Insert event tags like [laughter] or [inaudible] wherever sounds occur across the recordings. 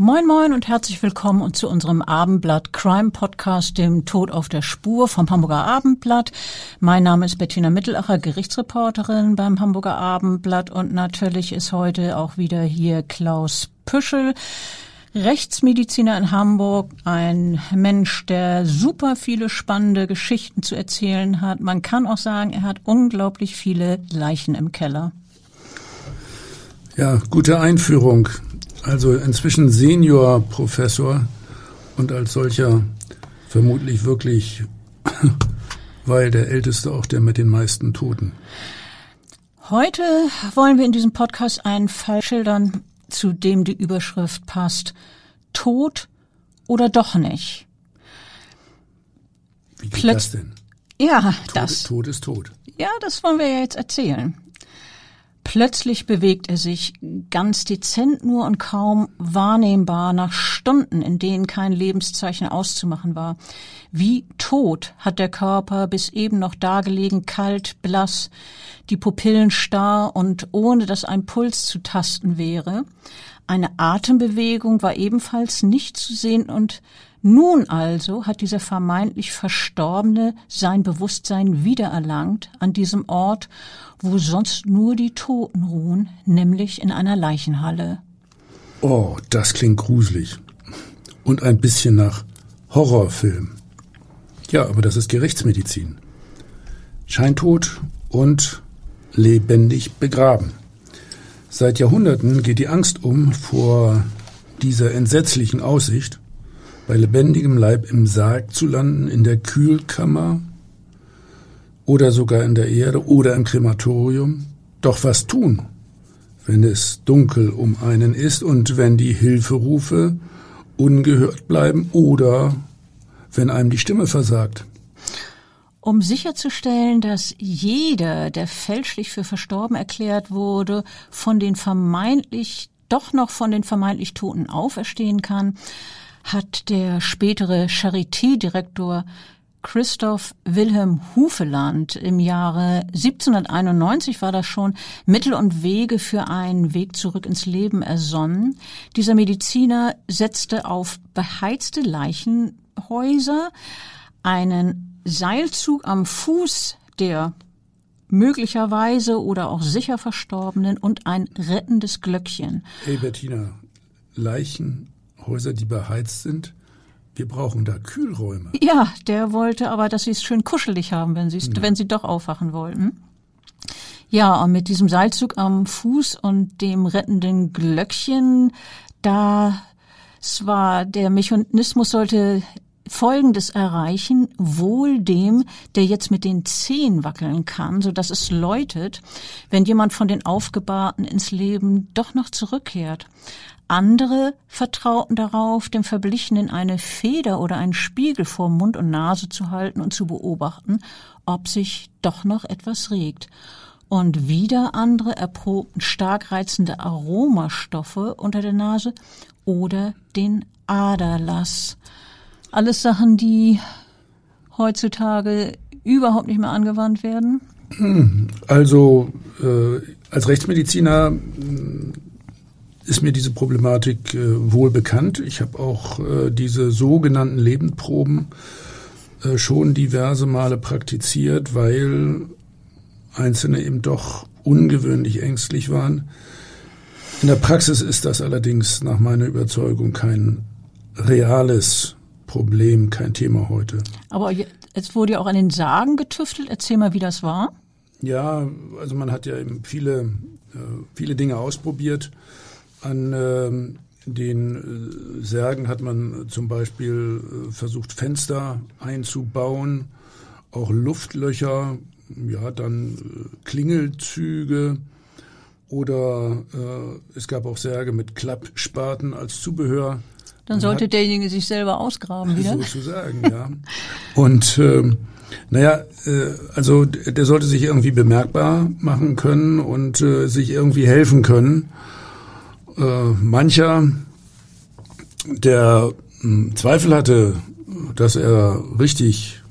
Moin Moin und herzlich willkommen und zu unserem Abendblatt Crime Podcast, dem Tod auf der Spur vom Hamburger Abendblatt. Mein Name ist Bettina Mittelacher, Gerichtsreporterin beim Hamburger Abendblatt und natürlich ist heute auch wieder hier Klaus Püschel. Rechtsmediziner in Hamburg, ein Mensch, der super viele spannende Geschichten zu erzählen hat. Man kann auch sagen, er hat unglaublich viele Leichen im Keller. Ja, gute Einführung. Also inzwischen Seniorprofessor und als solcher vermutlich wirklich, [laughs] weil der Älteste auch der mit den meisten Toten. Heute wollen wir in diesem Podcast einen Fall schildern, zu dem die Überschrift passt. Tod oder doch nicht? Wie geht das denn? Ja, Tod, das. Tod ist tot. Ja, das wollen wir ja jetzt erzählen. Plötzlich bewegt er sich ganz dezent nur und kaum wahrnehmbar nach Stunden, in denen kein Lebenszeichen auszumachen war. Wie tot hat der Körper bis eben noch dagelegen, kalt, blass, die Pupillen starr und ohne dass ein Puls zu tasten wäre. Eine Atembewegung war ebenfalls nicht zu sehen und nun also hat dieser vermeintlich Verstorbene sein Bewusstsein wiedererlangt an diesem Ort, wo sonst nur die Toten ruhen, nämlich in einer Leichenhalle. Oh, das klingt gruselig. Und ein bisschen nach Horrorfilm. Ja, aber das ist Gerichtsmedizin. Scheintod und lebendig begraben. Seit Jahrhunderten geht die Angst um vor dieser entsetzlichen Aussicht, bei lebendigem Leib im Sarg zu landen, in der Kühlkammer oder sogar in der Erde oder im Krematorium. Doch was tun, wenn es dunkel um einen ist und wenn die Hilferufe ungehört bleiben oder wenn einem die Stimme versagt? Um sicherzustellen, dass jeder, der fälschlich für verstorben erklärt wurde, von den vermeintlich, doch noch von den vermeintlich Toten auferstehen kann, hat der spätere Charité-Direktor Christoph Wilhelm Hufeland im Jahre 1791 war das schon Mittel und Wege für einen Weg zurück ins Leben ersonnen. Dieser Mediziner setzte auf beheizte Leichenhäuser einen Seilzug am Fuß der möglicherweise oder auch sicher Verstorbenen und ein rettendes Glöckchen. Hey Bettina, Leichenhäuser, die beheizt sind, wir brauchen da Kühlräume. Ja, der wollte aber, dass sie es schön kuschelig haben, wenn sie ja. wenn sie doch aufwachen wollten. Ja, und mit diesem Seilzug am Fuß und dem rettenden Glöckchen, da war der Mechanismus sollte Folgendes erreichen, wohl dem, der jetzt mit den Zehen wackeln kann, so dass es läutet, wenn jemand von den Aufgebahrten ins Leben doch noch zurückkehrt. Andere vertrauten darauf, dem Verblichenen eine Feder oder einen Spiegel vor Mund und Nase zu halten und zu beobachten, ob sich doch noch etwas regt. Und wieder andere erprobten stark reizende Aromastoffe unter der Nase oder den Aderlass. Alles Sachen, die heutzutage überhaupt nicht mehr angewandt werden? Also äh, als Rechtsmediziner ist mir diese Problematik äh, wohl bekannt. Ich habe auch äh, diese sogenannten Lebendproben äh, schon diverse Male praktiziert, weil Einzelne eben doch ungewöhnlich ängstlich waren. In der Praxis ist das allerdings nach meiner Überzeugung kein reales Problem, kein Thema heute. Aber jetzt wurde ja auch an den Sagen getüftelt. Erzähl mal, wie das war. Ja, also man hat ja eben viele viele Dinge ausprobiert. An ähm, den äh, Särgen hat man zum Beispiel äh, versucht, Fenster einzubauen, auch Luftlöcher, ja, dann äh, Klingelzüge oder äh, es gab auch Särge mit Klappspaten als Zubehör. Dann sollte hat, derjenige sich selber ausgraben wieder. [laughs] Sozusagen, ja. Und ähm, naja, äh, also der sollte sich irgendwie bemerkbar machen können und äh, sich irgendwie helfen können. Äh, mancher, der äh, Zweifel hatte, dass er richtig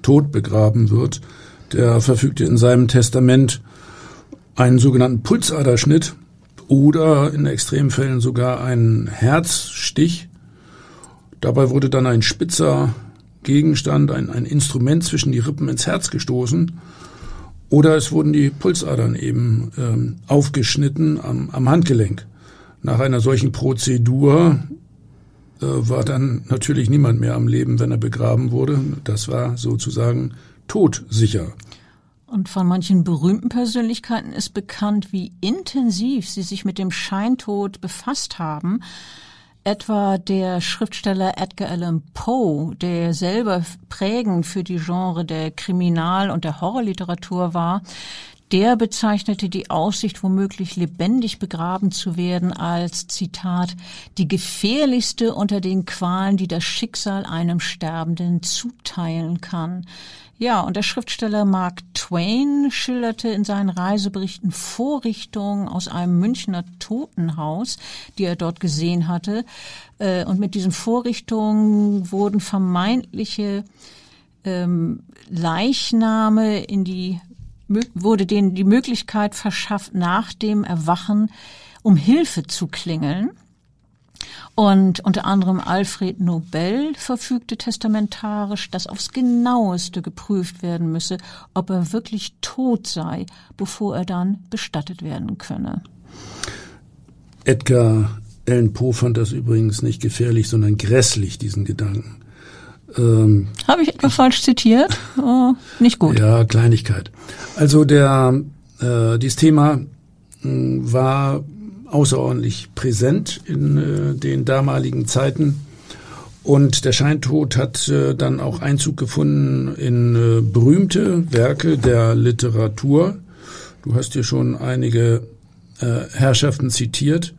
tot begraben wird, der verfügte in seinem Testament einen sogenannten Pulsaderschnitt oder in Extremfällen sogar einen Herzstich. Dabei wurde dann ein spitzer Gegenstand, ein, ein Instrument zwischen die Rippen ins Herz gestoßen. Oder es wurden die Pulsadern eben ähm, aufgeschnitten am, am Handgelenk. Nach einer solchen Prozedur äh, war dann natürlich niemand mehr am Leben, wenn er begraben wurde. Das war sozusagen todsicher. Und von manchen berühmten Persönlichkeiten ist bekannt, wie intensiv sie sich mit dem Scheintod befasst haben etwa der Schriftsteller Edgar Allan Poe, der selber prägend für die Genre der Kriminal- und der Horrorliteratur war, der bezeichnete die Aussicht, womöglich lebendig begraben zu werden, als Zitat die gefährlichste unter den Qualen, die das Schicksal einem Sterbenden zuteilen kann. Ja, und der Schriftsteller Mark Twain schilderte in seinen Reiseberichten Vorrichtungen aus einem Münchner Totenhaus, die er dort gesehen hatte. Äh, und mit diesen Vorrichtungen wurden vermeintliche ähm, Leichname in die wurde denen die Möglichkeit verschafft, nach dem Erwachen um Hilfe zu klingeln. Und unter anderem Alfred Nobel verfügte testamentarisch, dass aufs genaueste geprüft werden müsse, ob er wirklich tot sei, bevor er dann bestattet werden könne. Edgar Allan Poe fand das übrigens nicht gefährlich, sondern grässlich, diesen Gedanken. Ähm, Habe ich etwa falsch zitiert? Oh, nicht gut. Ja, Kleinigkeit. Also der äh, dieses Thema mh, hm, war außerordentlich präsent in äh, den damaligen Zeiten. Und der Scheintod hat äh, dann auch Einzug gefunden in äh, berühmte Werke der Literatur. Du hast hier schon einige äh, Herrschaften zitiert.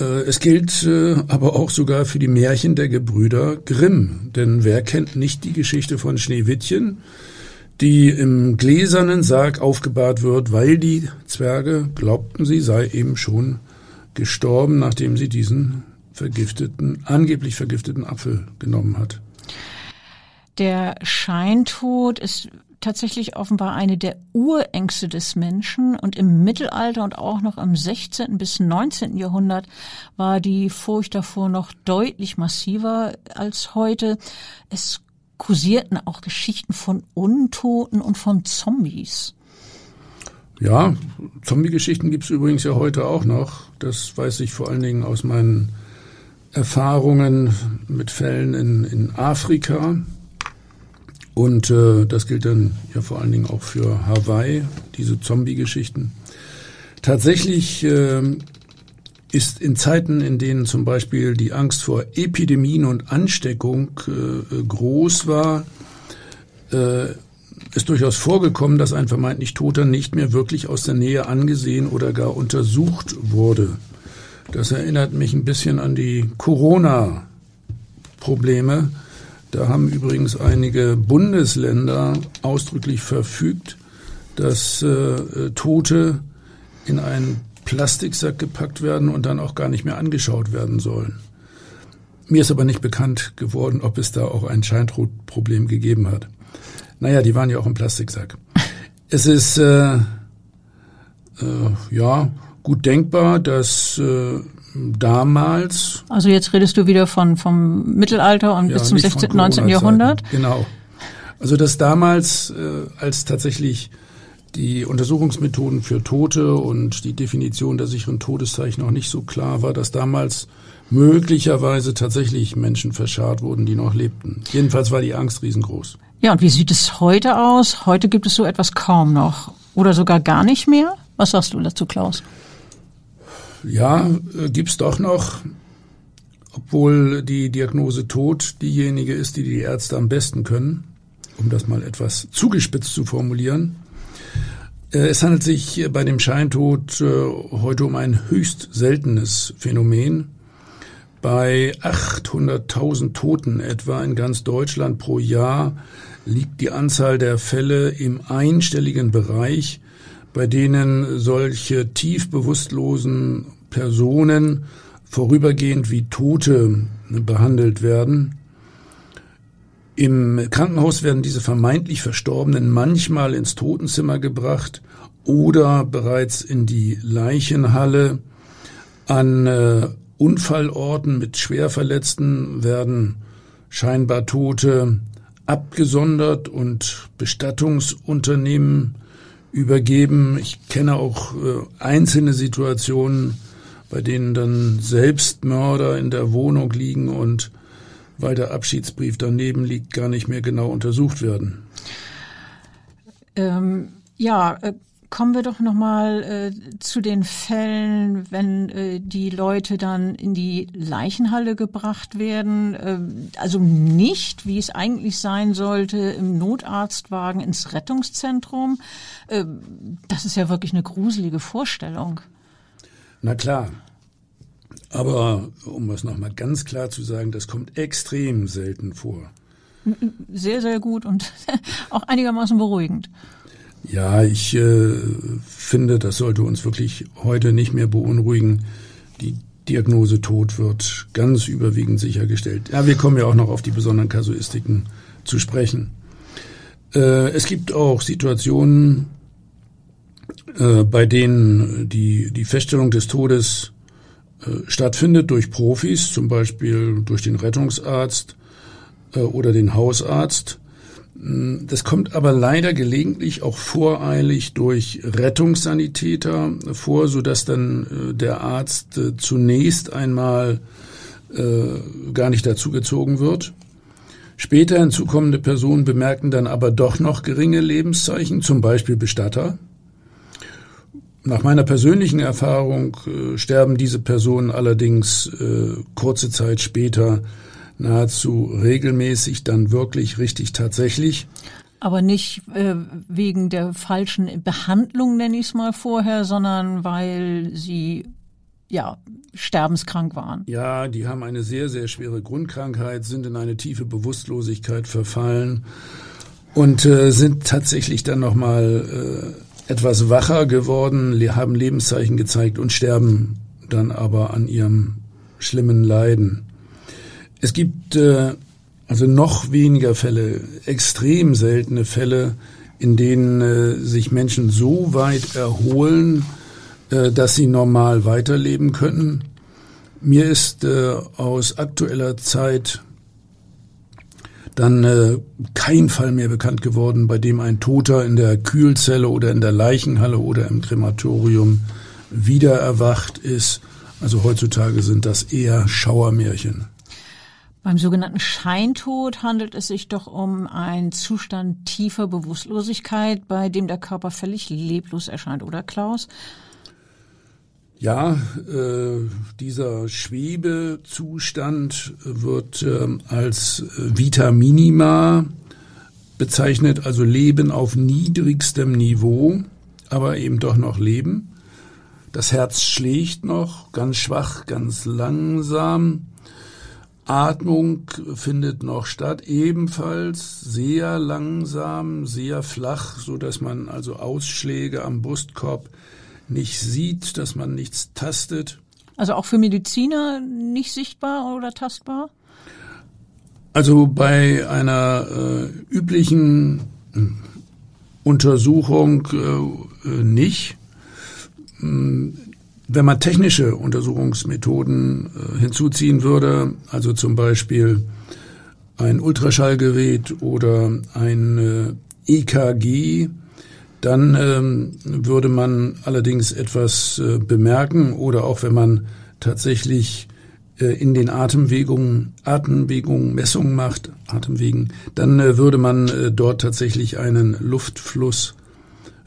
Äh, es gilt äh, aber auch sogar für die Märchen der Gebrüder Grimm. Denn wer kennt nicht die Geschichte von Schneewittchen? die im gläsernen Sarg aufgebahrt wird, weil die Zwerge glaubten, sie sei eben schon gestorben, nachdem sie diesen vergifteten, angeblich vergifteten Apfel genommen hat. Der Scheintod ist tatsächlich offenbar eine der Urängste des Menschen und im Mittelalter und auch noch im 16. bis 19. Jahrhundert war die Furcht davor noch deutlich massiver als heute. Es kursierten auch Geschichten von Untoten und von Zombies. Ja, Zombie-Geschichten gibt es übrigens ja heute auch noch. Das weiß ich vor allen Dingen aus meinen Erfahrungen mit Fällen in, in Afrika. Und äh, das gilt dann ja vor allen Dingen auch für Hawaii, diese Zombie-Geschichten. Tatsächlich äh, ist in Zeiten, in denen zum Beispiel die Angst vor Epidemien und Ansteckung äh, groß war, äh, ist durchaus vorgekommen, dass ein vermeintlich Toter nicht mehr wirklich aus der Nähe angesehen oder gar untersucht wurde. Das erinnert mich ein bisschen an die Corona-Probleme. Da haben übrigens einige Bundesländer ausdrücklich verfügt, dass äh, Tote in einen Plastiksack gepackt werden und dann auch gar nicht mehr angeschaut werden sollen. Mir ist aber nicht bekannt geworden, ob es da auch ein Scheintodproblem gegeben hat. Naja, die waren ja auch im Plastiksack. [laughs] Es ist äh, äh, ja gut denkbar, dass äh, damals. Also jetzt redest du wieder von vom Mittelalter und ja, bis zum 16., 19. Jahrhundert. Genau. Also dass damals, äh, als tatsächlich die Untersuchungsmethoden für Tote und die Definition der sicheren Todeszeichen noch nicht so klar war, dass damals möglicherweise tatsächlich Menschen verscharrt wurden, die noch lebten. Jedenfalls war die Angst riesengroß. Ja, und wie sieht es heute aus? Heute gibt es so etwas kaum noch oder sogar gar nicht mehr. Was sagst du dazu, Klaus? Ja, äh, gibt's doch noch, obwohl die Diagnose Tod diejenige ist, die die Ärzte am besten können, um das mal etwas zugespitzt zu formulieren. Äh, es handelt sich bei dem Scheintod äh, heute um ein höchst seltenes Phänomen. Bei 800.000 Toten etwa in ganz Deutschland pro Jahr liegt die Anzahl der Fälle im einstelligen Bereich, bei denen solche tief bewusstlosen Personen vorübergehend wie Tote behandelt werden. Im Krankenhaus werden diese vermeintlich Verstorbenen manchmal ins Totenzimmer gebracht oder bereits in die Leichenhalle. An äh, Unfallorten mit Schwerverletzten werden scheinbar Tote abgesondert und Bestattungsunternehmen übergeben. Ich kenne auch äh, einzelne Situationen, bei denen dann Selbstmörder in der Wohnung liegen und weil der Abschiedsbrief daneben liegt, gar nicht mehr genau untersucht werden. Ähm, ja, äh, kommen wir doch noch mal äh, zu den Fällen, wenn äh, die Leute dann in die Leichenhalle gebracht werden. Äh, also nicht, wie es eigentlich sein sollte, im Notarztwagen ins Rettungszentrum. Äh, das ist ja wirklich eine gruselige Vorstellung. Na klar. Aber um es nochmal ganz klar zu sagen, das kommt extrem selten vor. Sehr, sehr gut und [laughs] auch einigermaßen beruhigend. Ja, ich äh, finde, das sollte uns wirklich heute nicht mehr beunruhigen. Die Diagnose Tod wird ganz überwiegend sichergestellt. Ja, wir kommen ja auch noch auf die besonderen Kasuistiken zu sprechen. Äh, es gibt auch Situationen, äh, bei denen die, die Feststellung des Todes äh, stattfindet durch Profis, zum Beispiel durch den Rettungsarzt äh, oder den Hausarzt. Das kommt aber leider gelegentlich auch voreilig durch Rettungssanitäter vor, so dass dann äh, der Arzt äh, zunächst einmal äh, gar nicht dazugezogen wird. Später hinzukommende Personen bemerken dann aber doch noch geringe Lebenszeichen, zum Beispiel Bestatter. Nach meiner persönlichen Erfahrung äh, sterben diese Personen allerdings äh, kurze Zeit später nahezu regelmäßig, dann wirklich richtig tatsächlich. Aber nicht äh, wegen der falschen Behandlung, nenne ich es mal vorher, sondern weil sie ja sterbenskrank waren. Ja, die haben eine sehr, sehr schwere Grundkrankheit, sind in eine tiefe Bewusstlosigkeit verfallen und äh, sind tatsächlich dann nochmal äh, etwas wacher geworden, haben Lebenszeichen gezeigt und sterben dann aber an ihrem schlimmen Leiden. Es gibt äh, also noch weniger Fälle, extrem seltene Fälle, in denen äh, sich Menschen so weit erholen, äh, dass sie normal weiterleben können. Mir ist äh, aus aktueller Zeit dann äh, kein Fall mehr bekannt geworden, bei dem ein Toter in der Kühlzelle oder in der Leichenhalle oder im Krematorium wieder erwacht ist. Also heutzutage sind das eher Schauermärchen. Beim sogenannten Scheintod handelt es sich doch um einen Zustand tiefer Bewusstlosigkeit, bei dem der Körper völlig leblos erscheint, oder Klaus? Ja, äh, dieser Schwebezustand wird äh, als Vita Minima bezeichnet, also Leben auf niedrigstem Niveau, aber eben doch noch Leben. Das Herz schlägt noch, ganz schwach, ganz langsam. Atmung findet noch statt, ebenfalls sehr langsam, sehr flach, so dass man also Ausschläge am Brustkorb nicht sieht, dass man nichts tastet. Also auch für Mediziner nicht sichtbar oder tastbar? Also bei einer äh, üblichen äh, Untersuchung äh, äh nicht. Wenn man technische Untersuchungsmethoden äh, hinzuziehen würde, also zum Beispiel ein Ultraschallgerät oder ein äh, EKG, dann ähm, würde man allerdings etwas äh, bemerken oder auch wenn man tatsächlich äh, in den Atemwegungen, Atemwegungen Messungen macht, Atemwegen, dann äh, würde man äh, dort tatsächlich einen Luftfluss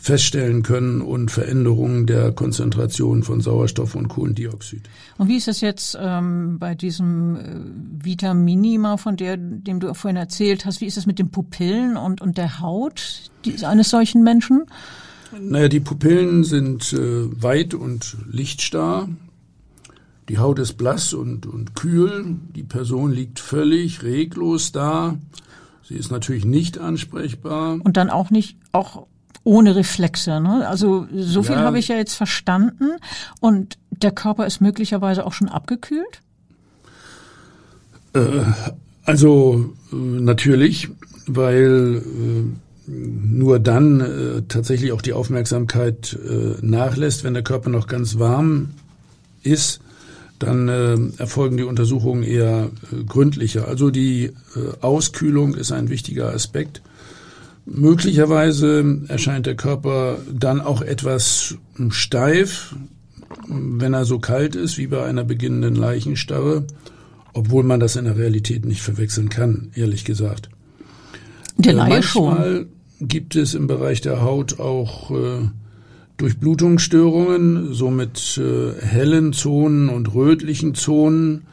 feststellen können und Veränderungen der Konzentration von Sauerstoff und Kohlendioxid. Und wie ist es jetzt ähm, bei diesem äh, Vita Minima, von der, dem du vorhin erzählt hast, wie ist es mit den Pupillen und, und der Haut eines solchen Menschen? Naja, die Pupillen sind äh, weit und lichtstarr. Die Haut ist blass und, und kühl. Die Person liegt völlig reglos da. Sie ist natürlich nicht ansprechbar. Und dann auch nicht, auch ohne Reflexe. Ne? Also so viel ja. habe ich ja jetzt verstanden. Und der Körper ist möglicherweise auch schon abgekühlt? Äh, also äh, natürlich, weil äh, nur dann äh, tatsächlich auch die Aufmerksamkeit äh, nachlässt, wenn der Körper noch ganz warm ist. Dann äh, erfolgen die Untersuchungen eher gründlicher. Also die Auskühlung ist ein wichtiger Aspekt. Möglicherweise erscheint der Körper dann auch etwas steif, wenn er so kalt ist wie bei einer beginnenden Leichenstarre, obwohl man das in der Realität nicht verwechseln kann, ehrlich gesagt. Der Laie äh, Manchmal schon. gibt es im Bereich der Haut auch äh, Durchblutungsstörungen, so mit äh, hellen Zonen und rötlichen Zonen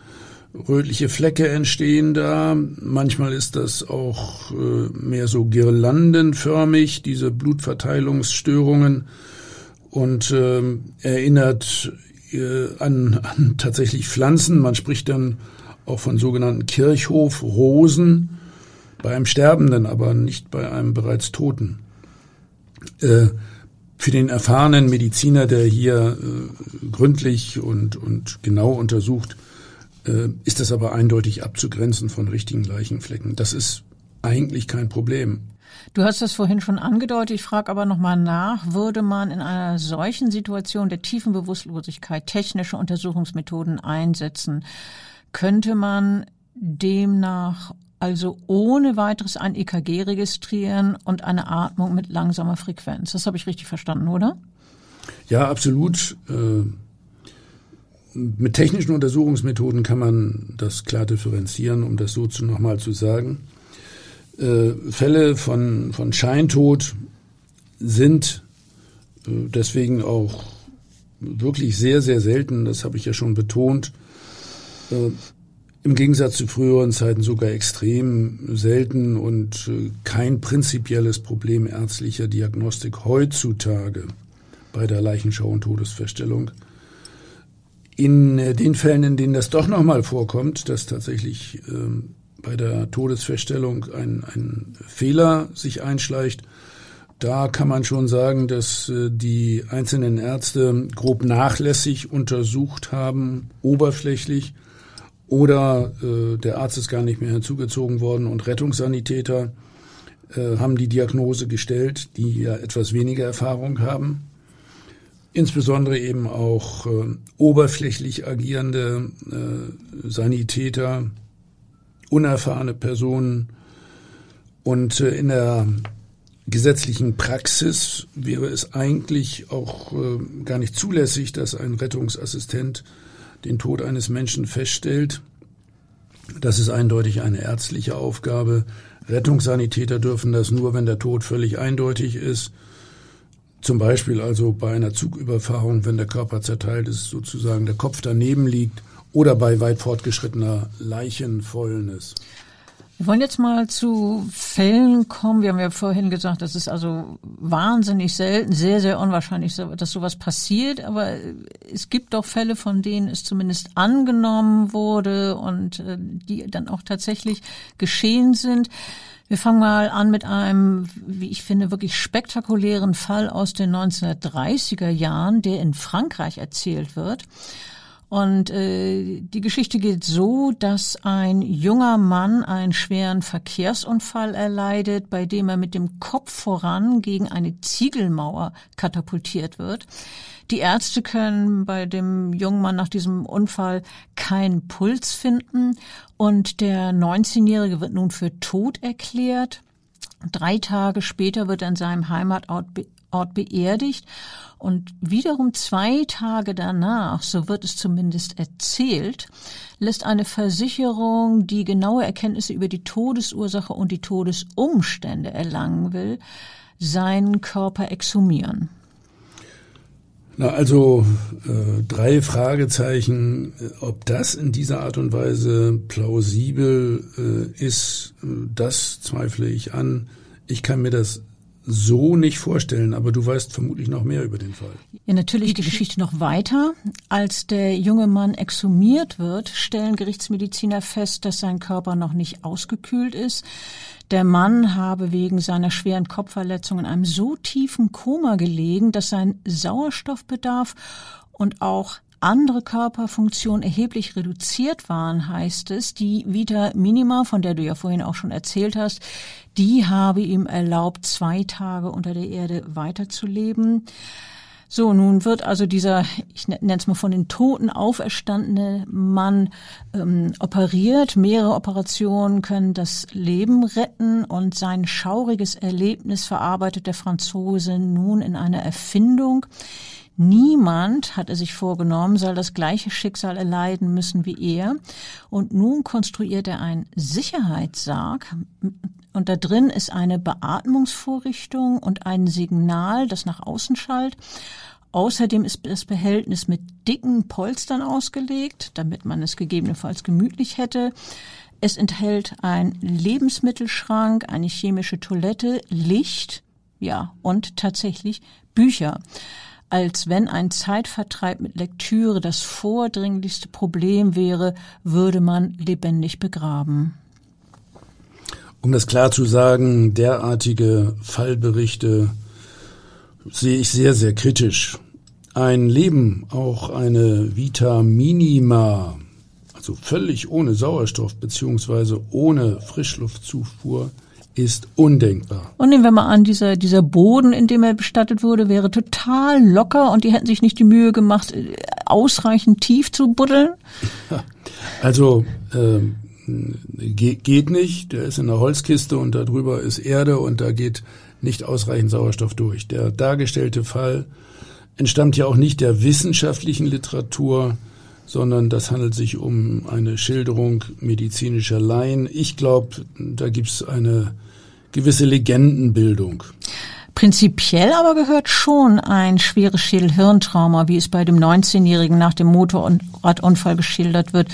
rötliche Flecke entstehen da. Manchmal ist das auch äh, mehr so girlandenförmig, diese Blutverteilungsstörungen und äh, erinnert äh, an, an tatsächlich Pflanzen. Man spricht dann auch von sogenannten Kirchhofrosen bei einem Sterbenden, aber nicht bei einem bereits Toten. Äh, für den erfahrenen Mediziner, der hier äh, gründlich und, und genau untersucht, ist das aber eindeutig abzugrenzen von richtigen Leichenflecken. Das ist eigentlich kein Problem. Du hast das vorhin schon angedeutet, ich frage aber nochmal nach, würde man in einer solchen Situation der tiefen Bewusstlosigkeit technische Untersuchungsmethoden einsetzen, könnte man demnach also ohne weiteres ein EKG registrieren und eine Atmung mit langsamer Frequenz. Das habe ich richtig verstanden, oder? Ja, absolut. Äh mit technischen Untersuchungsmethoden kann man das klar differenzieren, um das so zu nochmal zu sagen. Äh, Fälle von, von Scheintod sind äh, deswegen auch wirklich sehr, sehr selten, das habe ich ja schon betont. Äh, Im Gegensatz zu früheren Zeiten sogar extrem selten und äh, kein prinzipielles Problem ärztlicher Diagnostik heutzutage bei der Leichenschau und Todesfeststellung. In äh, den Fällen, in denen das doch nochmal vorkommt, dass tatsächlich ähm, bei der Todesfeststellung ein, ein Fehler sich einschleicht, da kann man schon sagen, dass äh, die einzelnen Ärzte grob nachlässig untersucht haben, oberflächlich, oder äh, der Arzt ist gar nicht mehr hinzugezogen worden und Rettungssanitäter äh, haben die Diagnose gestellt, die ja etwas weniger Erfahrung haben insbesondere eben auch äh, oberflächlich agierende äh, Sanitäter, unerfahrene Personen. Und äh, in der gesetzlichen Praxis wäre es eigentlich auch äh, gar nicht zulässig, dass ein Rettungsassistent den Tod eines Menschen feststellt. Das ist eindeutig eine ärztliche Aufgabe. Rettungssanitäter dürfen das nur, wenn der Tod völlig eindeutig ist zum Beispiel also bei einer Zugüberfahrung, wenn der Körper zerteilt ist, sozusagen der Kopf daneben liegt oder bei weit fortgeschrittener Leichenfäulnis. Wir wollen jetzt mal zu Fällen kommen. Wir haben ja vorhin gesagt, das ist also wahnsinnig selten, sehr, sehr unwahrscheinlich, dass sowas passiert. Aber es gibt doch Fälle, von denen es zumindest angenommen wurde und äh, die dann auch tatsächlich geschehen sind. Wir fangen mal an mit einem, wie ich finde, wirklich spektakulären Fall aus den 1930er Jahren, der in Frankreich erzählt wird. Und äh, die Geschichte geht so, dass ein junger Mann einen schweren Verkehrsunfall erleidet, bei dem er mit dem Kopf voran gegen eine Ziegelmauer katapultiert wird. Die Ärzte können bei dem jungen Mann nach diesem Unfall keinen Puls finden und der 19-Jährige wird nun für tot erklärt. Drei Tage später wird er in seinem Heimatort be Ort beerdigt und wiederum zwei Tage danach, so wird es zumindest erzählt, lässt eine Versicherung, die genaue Erkenntnisse über die Todesursache und die Todesumstände erlangen will, seinen Körper exhumieren? Na, also äh, drei Fragezeichen, äh, ob das in dieser Art und Weise plausibel äh, ist, äh, das zweifle ich an. Ich kann mir das so nicht vorstellen, aber du weißt vermutlich noch mehr über den Fall. Ja, natürlich die Geschichte noch weiter. Als der junge Mann exhumiert wird, stellen Gerichtsmediziner fest, dass sein Körper noch nicht ausgekühlt ist. Der Mann habe wegen seiner schweren Kopfverletzung in einem so tiefen Koma gelegen, dass sein Sauerstoffbedarf und auch andere Körperfunktionen erheblich reduziert waren, heißt es. Die Vita Minima, von der du ja vorhin auch schon erzählt hast, die habe ihm erlaubt, zwei Tage unter der Erde weiterzuleben. So, nun wird also dieser, ich nenne es mal von den Toten auferstandene Mann ähm, operiert. Mehrere Operationen können das Leben retten und sein schauriges Erlebnis verarbeitet der Franzose nun in einer Erfindung. Niemand, hat er sich vorgenommen, soll das gleiche Schicksal erleiden müssen wie er. Und nun konstruiert er einen Sicherheitssarg und da drin ist eine Beatmungsvorrichtung und ein Signal, das nach außen schallt. Außerdem ist das Behältnis mit dicken Polstern ausgelegt, damit man es gegebenenfalls gemütlich hätte. Es enthält einen Lebensmittelschrank, eine chemische Toilette, Licht, ja, und tatsächlich Bücher. Als wenn ein Zeitvertreib mit Lektüre das vordringlichste Problem wäre, würde man lebendig begraben. Um das klar zu sagen, derartige Fallberichte sehe ich sehr, sehr kritisch. Ein Leben, auch eine Vita Minima, also völlig ohne Sauerstoff beziehungsweise ohne Frischluftzufuhr, ist undenkbar. Und nehmen wir mal an, dieser, dieser Boden, in dem er bestattet wurde, wäre total locker und die hätten sich nicht die Mühe gemacht, ausreichend tief zu buddeln? [laughs] Also ähm, geht nicht, der ist in einer Holzkiste und darüber ist Erde und da geht nicht ausreichend Sauerstoff durch. Der dargestellte Fall entstammt ja auch nicht der wissenschaftlichen Literatur, sondern das handelt sich um eine Schilderung medizinischer Laien. Ich glaube, da gibt's eine gewisse Legendenbildung. Prinzipiell aber gehört schon ein schweres Schädelhirntrauma, wie es bei dem 19-Jährigen nach dem Motorradunfall geschildert wird,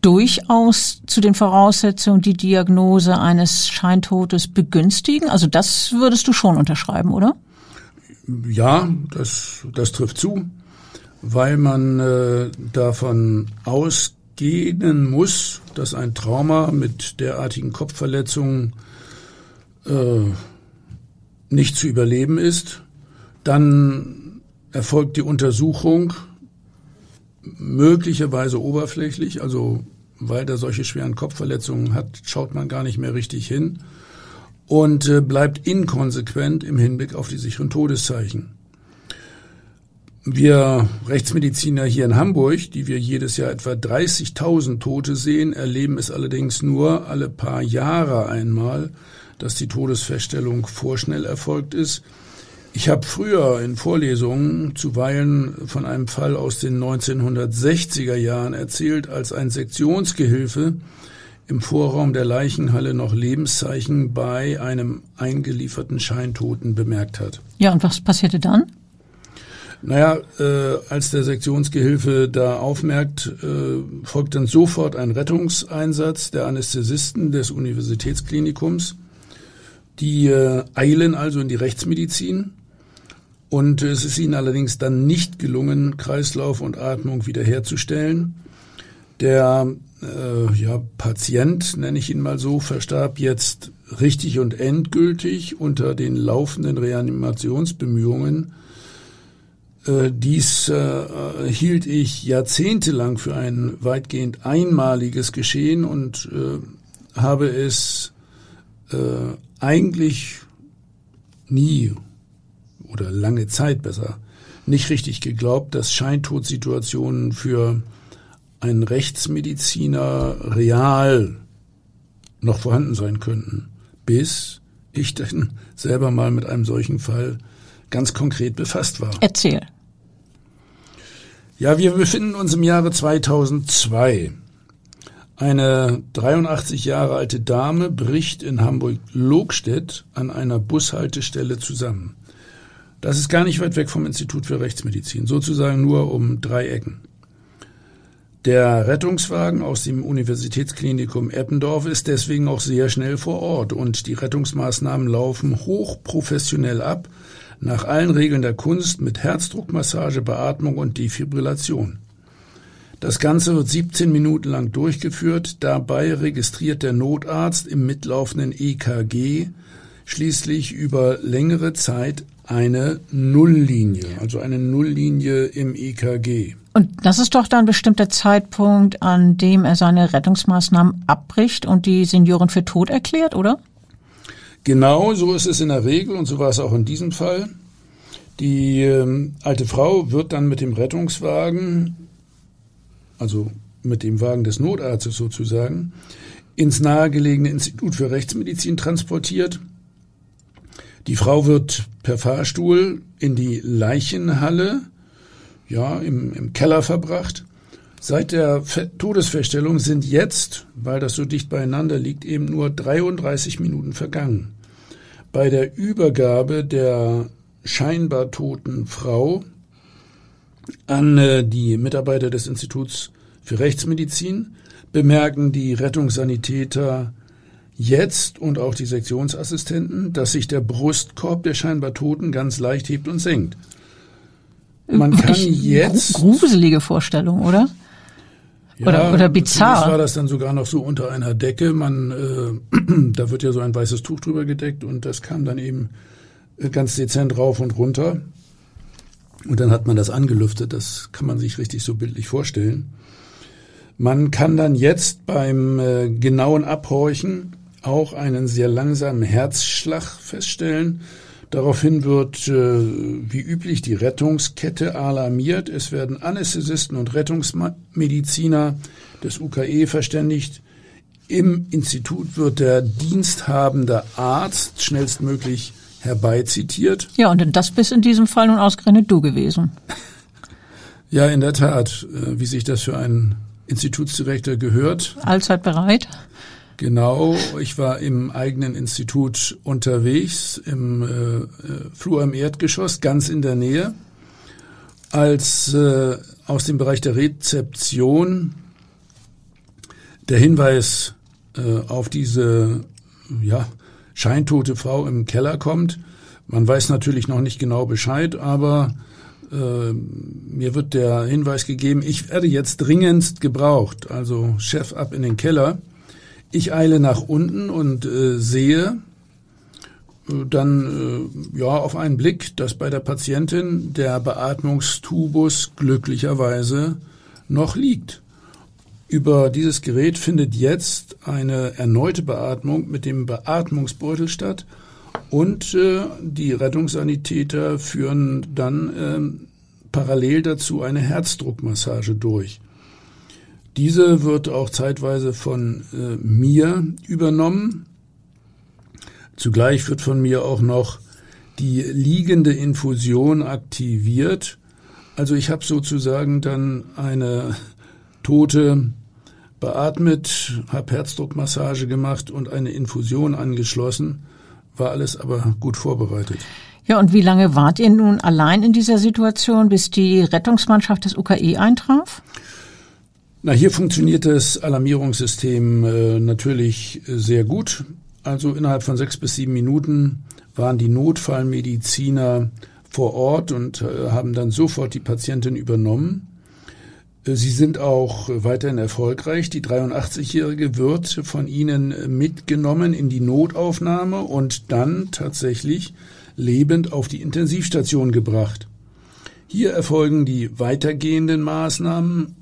durchaus zu den Voraussetzungen die Diagnose eines Scheintodes begünstigen? Also das würdest du schon unterschreiben, oder? Ja, das, das trifft zu, weil man äh, davon ausgehen muss, dass ein Trauma mit derartigen Kopfverletzungen äh, nicht zu überleben ist. Dann erfolgt die Untersuchung möglicherweise oberflächlich, also weil er solche schweren Kopfverletzungen hat, schaut man gar nicht mehr richtig hin und äh, bleibt inkonsequent im Hinblick auf die sicheren Todeszeichen. Wir Rechtsmediziner hier in Hamburg, die wir jedes Jahr etwa 30.000 Tote sehen, erleben es allerdings nur alle paar Jahre einmal, dass die Todesfeststellung vorschnell erfolgt ist ich habe früher in Vorlesungen zuweilen von einem Fall aus den 1960er Jahren erzählt, als ein Sektionsgehilfe im Vorraum der Leichenhalle noch Lebenszeichen bei einem eingelieferten Scheintoten bemerkt hat. Ja, und was passierte dann? Naja, äh, als der Sektionsgehilfe da aufmerkt, äh, folgt dann sofort ein Rettungseinsatz der Anästhesisten des Universitätsklinikums. Die äh, eilen also in die Rechtsmedizin und es ist ihnen allerdings dann nicht gelungen, Kreislauf und Atmung wiederherzustellen. Der äh, ja, Patient, nenne ich ihn mal so, verstarb jetzt richtig und endgültig unter den laufenden Reanimationsbemühungen. Äh, dies äh, hielt ich jahrzehntelang für ein weitgehend einmaliges Geschehen und äh, habe es äh, eigentlich nie oder lange Zeit besser nicht richtig geglaubt, dass Scheintodsituationen für einen Rechtsmediziner real noch vorhanden sein könnten, bis ich dann selber mal mit einem solchen Fall ganz konkret befasst war. Erzähl. Ja, wir befinden uns im Jahre 2002. Eine 83 Jahre alte Dame bricht in Hamburg-Lokstedt an einer Bushaltestelle zusammen. Das ist gar nicht weit weg vom Institut für Rechtsmedizin, sozusagen nur um drei Ecken. Der Rettungswagen aus dem Universitätsklinikum Eppendorf ist deswegen auch sehr schnell vor Ort und die Rettungsmaßnahmen laufen hochprofessionell ab, nach allen Regeln der Kunst mit Herzdruckmassage, Beatmung und Defibrillation. Das Ganze wird 17 Minuten lang durchgeführt. Dabei registriert der Notarzt im mitlaufenden EKG schließlich über längere Zeit eine Nulllinie, also eine Nulllinie im EKG. Und das ist doch dann bestimmt der Zeitpunkt, an dem er seine Rettungsmaßnahmen abbricht und die Seniorin für tot erklärt, oder? Genau, so ist es in der Regel und so war es auch in diesem Fall. Die ähm, alte Frau wird dann mit dem Rettungswagen, also mit dem Wagen des Notarztes sozusagen, ins nahegelegene Institut für Rechtsmedizin transportiert. Die Frau wird per Fahrstuhl in die Leichenhalle ja, im, im Keller verbracht. Seit der Todesfeststellung sind jetzt, weil das so dicht beieinander liegt, eben nur 33 Minuten vergangen. Bei der Übergabe der scheinbar toten Frau an äh, die Mitarbeiter des Instituts für Rechtsmedizin bemerken die Rettungssanitäter jetzt und auch die Sektionsassistenten, dass sich der Brustkorb der scheinbar Toten ganz leicht hebt und senkt. Man kann jetzt. Gruselige Vorstellung, oder? Ja, oder, oder bizarr. war das dann sogar noch so unter einer Decke. Man, äh, [clears throat] da wird ja so ein weißes Tuch drüber gedeckt und das kam dann eben äh, ganz dezent rauf und runter. Und dann hat man das angelüftet. Das kann man sich richtig so bildlich vorstellen. Man kann dann jetzt beim äh, genauen Abhorchen auch einen sehr langsamen Herzschlag feststellen. Daraufhin wird äh, wie üblich die Rettungskette alarmiert. Es werden Anästhesisten und Rettungsmediziner des UKE verständigt. Im Institut wird der diensthabende Arzt schnellstmöglich herbeizitiert. Ja, und das bist in diesem Fall nun ausgerechnet du gewesen. Ja, in der Tat, äh, wie sich das für einen Institutsdirektor gehört. Allzeit bereit. Genau, ich war im eigenen Institut unterwegs, im äh, äh, Flur im Erdgeschoss, ganz in der Nähe, als äh, aus dem Bereich der Rezeption der Hinweis äh, auf diese ja, scheintote Frau im Keller kommt. Man weiß natürlich noch nicht genau Bescheid, aber äh, mir wird der Hinweis gegeben, ich werde jetzt dringendst gebraucht, also Chef ab in den Keller. Ich eile nach unten und äh, sehe äh, dann äh, ja auf einen Blick, dass bei der Patientin der Beatmungstubus glücklicherweise noch liegt. Über dieses Gerät findet jetzt eine erneute Beatmung mit dem Beatmungsbeutel statt und äh, die Rettungssanitäter führen dann äh, parallel dazu eine Herzdruckmassage durch. Diese wird auch zeitweise von äh, mir übernommen. Zugleich wird von mir auch noch die liegende Infusion aktiviert. Also ich habe sozusagen dann eine Tote beatmet, habe Herzdruckmassage gemacht und eine Infusion angeschlossen. War alles aber gut vorbereitet. Ja, und wie lange wart ihr nun allein in dieser Situation, bis die Rettungsmannschaft des UKE eintraf? Na, hier funktioniert das Alarmierungssystem äh, natürlich sehr gut. Also innerhalb von sechs bis sieben Minuten waren die Notfallmediziner vor Ort und äh, haben dann sofort die Patientin übernommen. Äh, sie sind auch weiterhin erfolgreich. Die 83-Jährige wird von ihnen mitgenommen in die Notaufnahme und dann tatsächlich lebend auf die Intensivstation gebracht. Hier erfolgen die weitergehenden Maßnahmen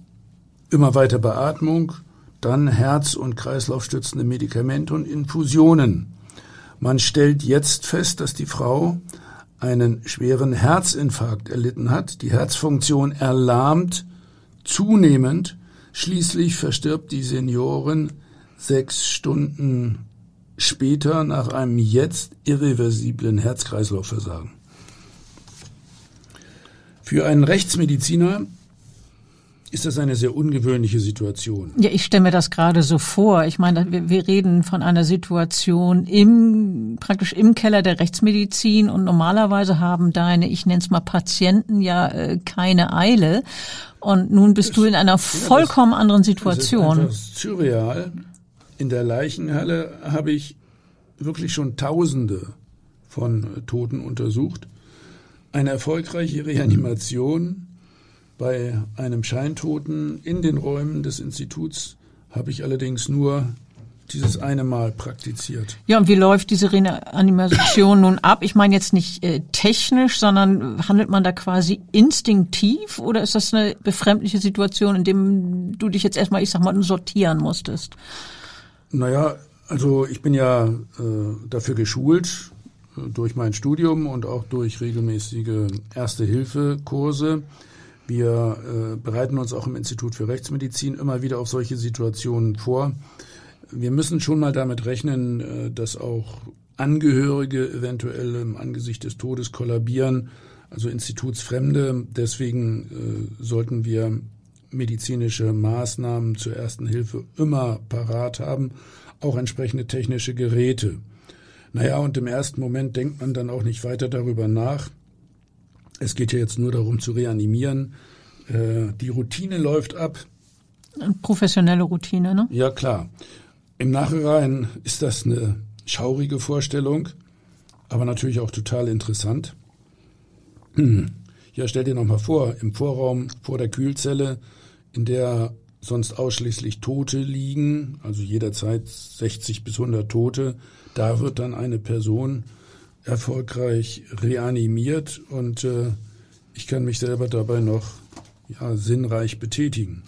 immer weiter Beatmung, dann Herz- und Kreislaufstützende Medikamente und Infusionen. Man stellt jetzt fest, dass die Frau einen schweren Herzinfarkt erlitten hat. Die Herzfunktion erlahmt zunehmend. Schließlich verstirbt die Seniorin sechs Stunden später nach einem jetzt irreversiblen Herz-Kreislauf-Versagen. Für einen Rechtsmediziner ist das eine sehr ungewöhnliche Situation. Ja, ich stelle mir das gerade so vor. Ich meine, wir, wir, reden von einer Situation im praktisch im Keller der Rechtsmedizin und normalerweise haben deine, ich nenne es mal Patienten ja äh, keine Eile. Und nun bist das, du in einer vollkommen ja, das, anderen Situation. Das ist surreal. In der Leichenhalle habe ich wirklich schon Tausende von Toten untersucht. Eine erfolgreiche Reanimation bei einem Scheintoten in den Räumen des Instituts habe ich allerdings nur dieses eine Mal praktiziert. Ja, und wie läuft diese Reanimation nun ab? Ich meine jetzt nicht äh, technisch, sondern handelt man da quasi instinktiv oder ist das eine befremdliche Situation, in dem du dich jetzt erstmal, ich sag mal, sortieren musstest? Naja, also ich bin ja äh, dafür geschult, äh, durch mein Studium und auch durch regelmäßige Erste-Hilfe-Kurse. Wir äh, bereiten uns auch im Institut für Rechtsmedizin immer wieder auf solche Situationen vor. Wir müssen schon mal damit rechnen, äh, dass auch Angehörige eventuell im Angesicht des Todes kollabieren, also Institutsfremde. Deswegen äh, sollten wir medizinische Maßnahmen zur ersten Hilfe immer parat haben, auch entsprechende technische Geräte. Naja, und im ersten Moment denkt man dann auch nicht weiter darüber nach, es geht ja jetzt nur darum zu reanimieren. Äh, die Routine läuft ab. Eine professionelle Routine, ne? Ja, klar. Im Nachhinein ist das eine schaurige Vorstellung, aber natürlich auch total interessant. [clears throat] Ja, stell dir noch mal vor, im Vorraum vor der Kühlzelle, in der sonst ausschließlich Tote liegen, also jederzeit 60 bis 100 Tote, da wird dann eine Person erfolgreich reanimiert und äh, ich kann mich selber dabei noch ja, sinnreich betätigen.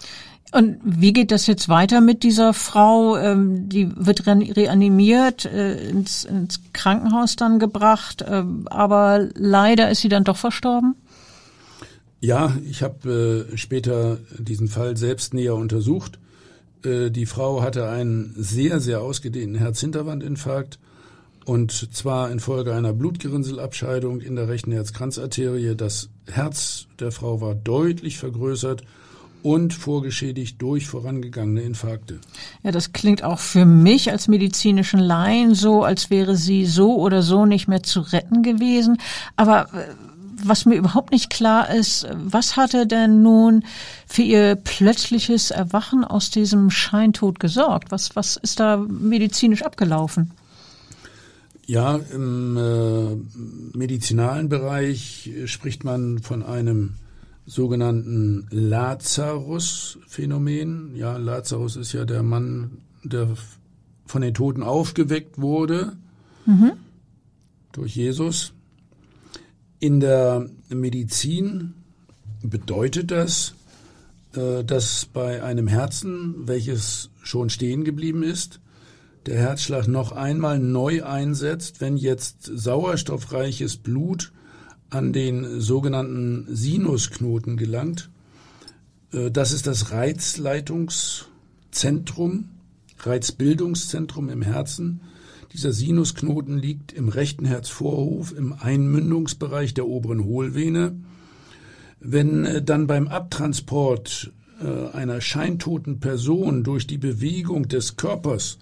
Und wie geht das jetzt weiter mit dieser Frau? Ähm, die wird reanimiert, äh, ins, ins, Krankenhaus dann gebracht, äh, aber leider ist sie dann doch verstorben? Ja, ich habe äh, später diesen Fall selbst näher untersucht. Äh, die Frau hatte einen sehr, sehr ausgedehnten Herzhinterwandinfarkt und zwar infolge einer Blutgerinnselabscheidung in der rechten Herzkranzarterie. Das Herz der Frau war deutlich vergrößert und vorgeschädigt durch vorangegangene Infarkte. Ja, das klingt auch für mich als medizinischen Laien so, als wäre sie so oder so nicht mehr zu retten gewesen. Aber äh, was mir überhaupt nicht klar ist, was hatte denn nun für ihr plötzliches Erwachen aus diesem Scheintod gesorgt? Was, was ist da medizinisch abgelaufen? Ja, im äh, medizinalen Bereich spricht man von einem sogenannten Lazarus-Phänomen. Ja, Lazarus ist ja der Mann, der von den Toten aufgeweckt wurde mhm. durch Jesus. In der Medizin bedeutet das, äh, dass bei einem Herzen, welches schon stehen geblieben ist, der Herzschlag noch einmal neu einsetzt, wenn jetzt sauerstoffreiches Blut an den sogenannten Sinusknoten gelangt. Äh, das ist das Reizleitungszentrum, Reizbildungszentrum im Herzen. Dieser Sinusknoten liegt im rechten Herzvorhof im Einmündungsbereich der oberen Hohlvene. Wenn äh, dann beim Abtransport äh, einer scheintoten Person durch die Bewegung des Körpers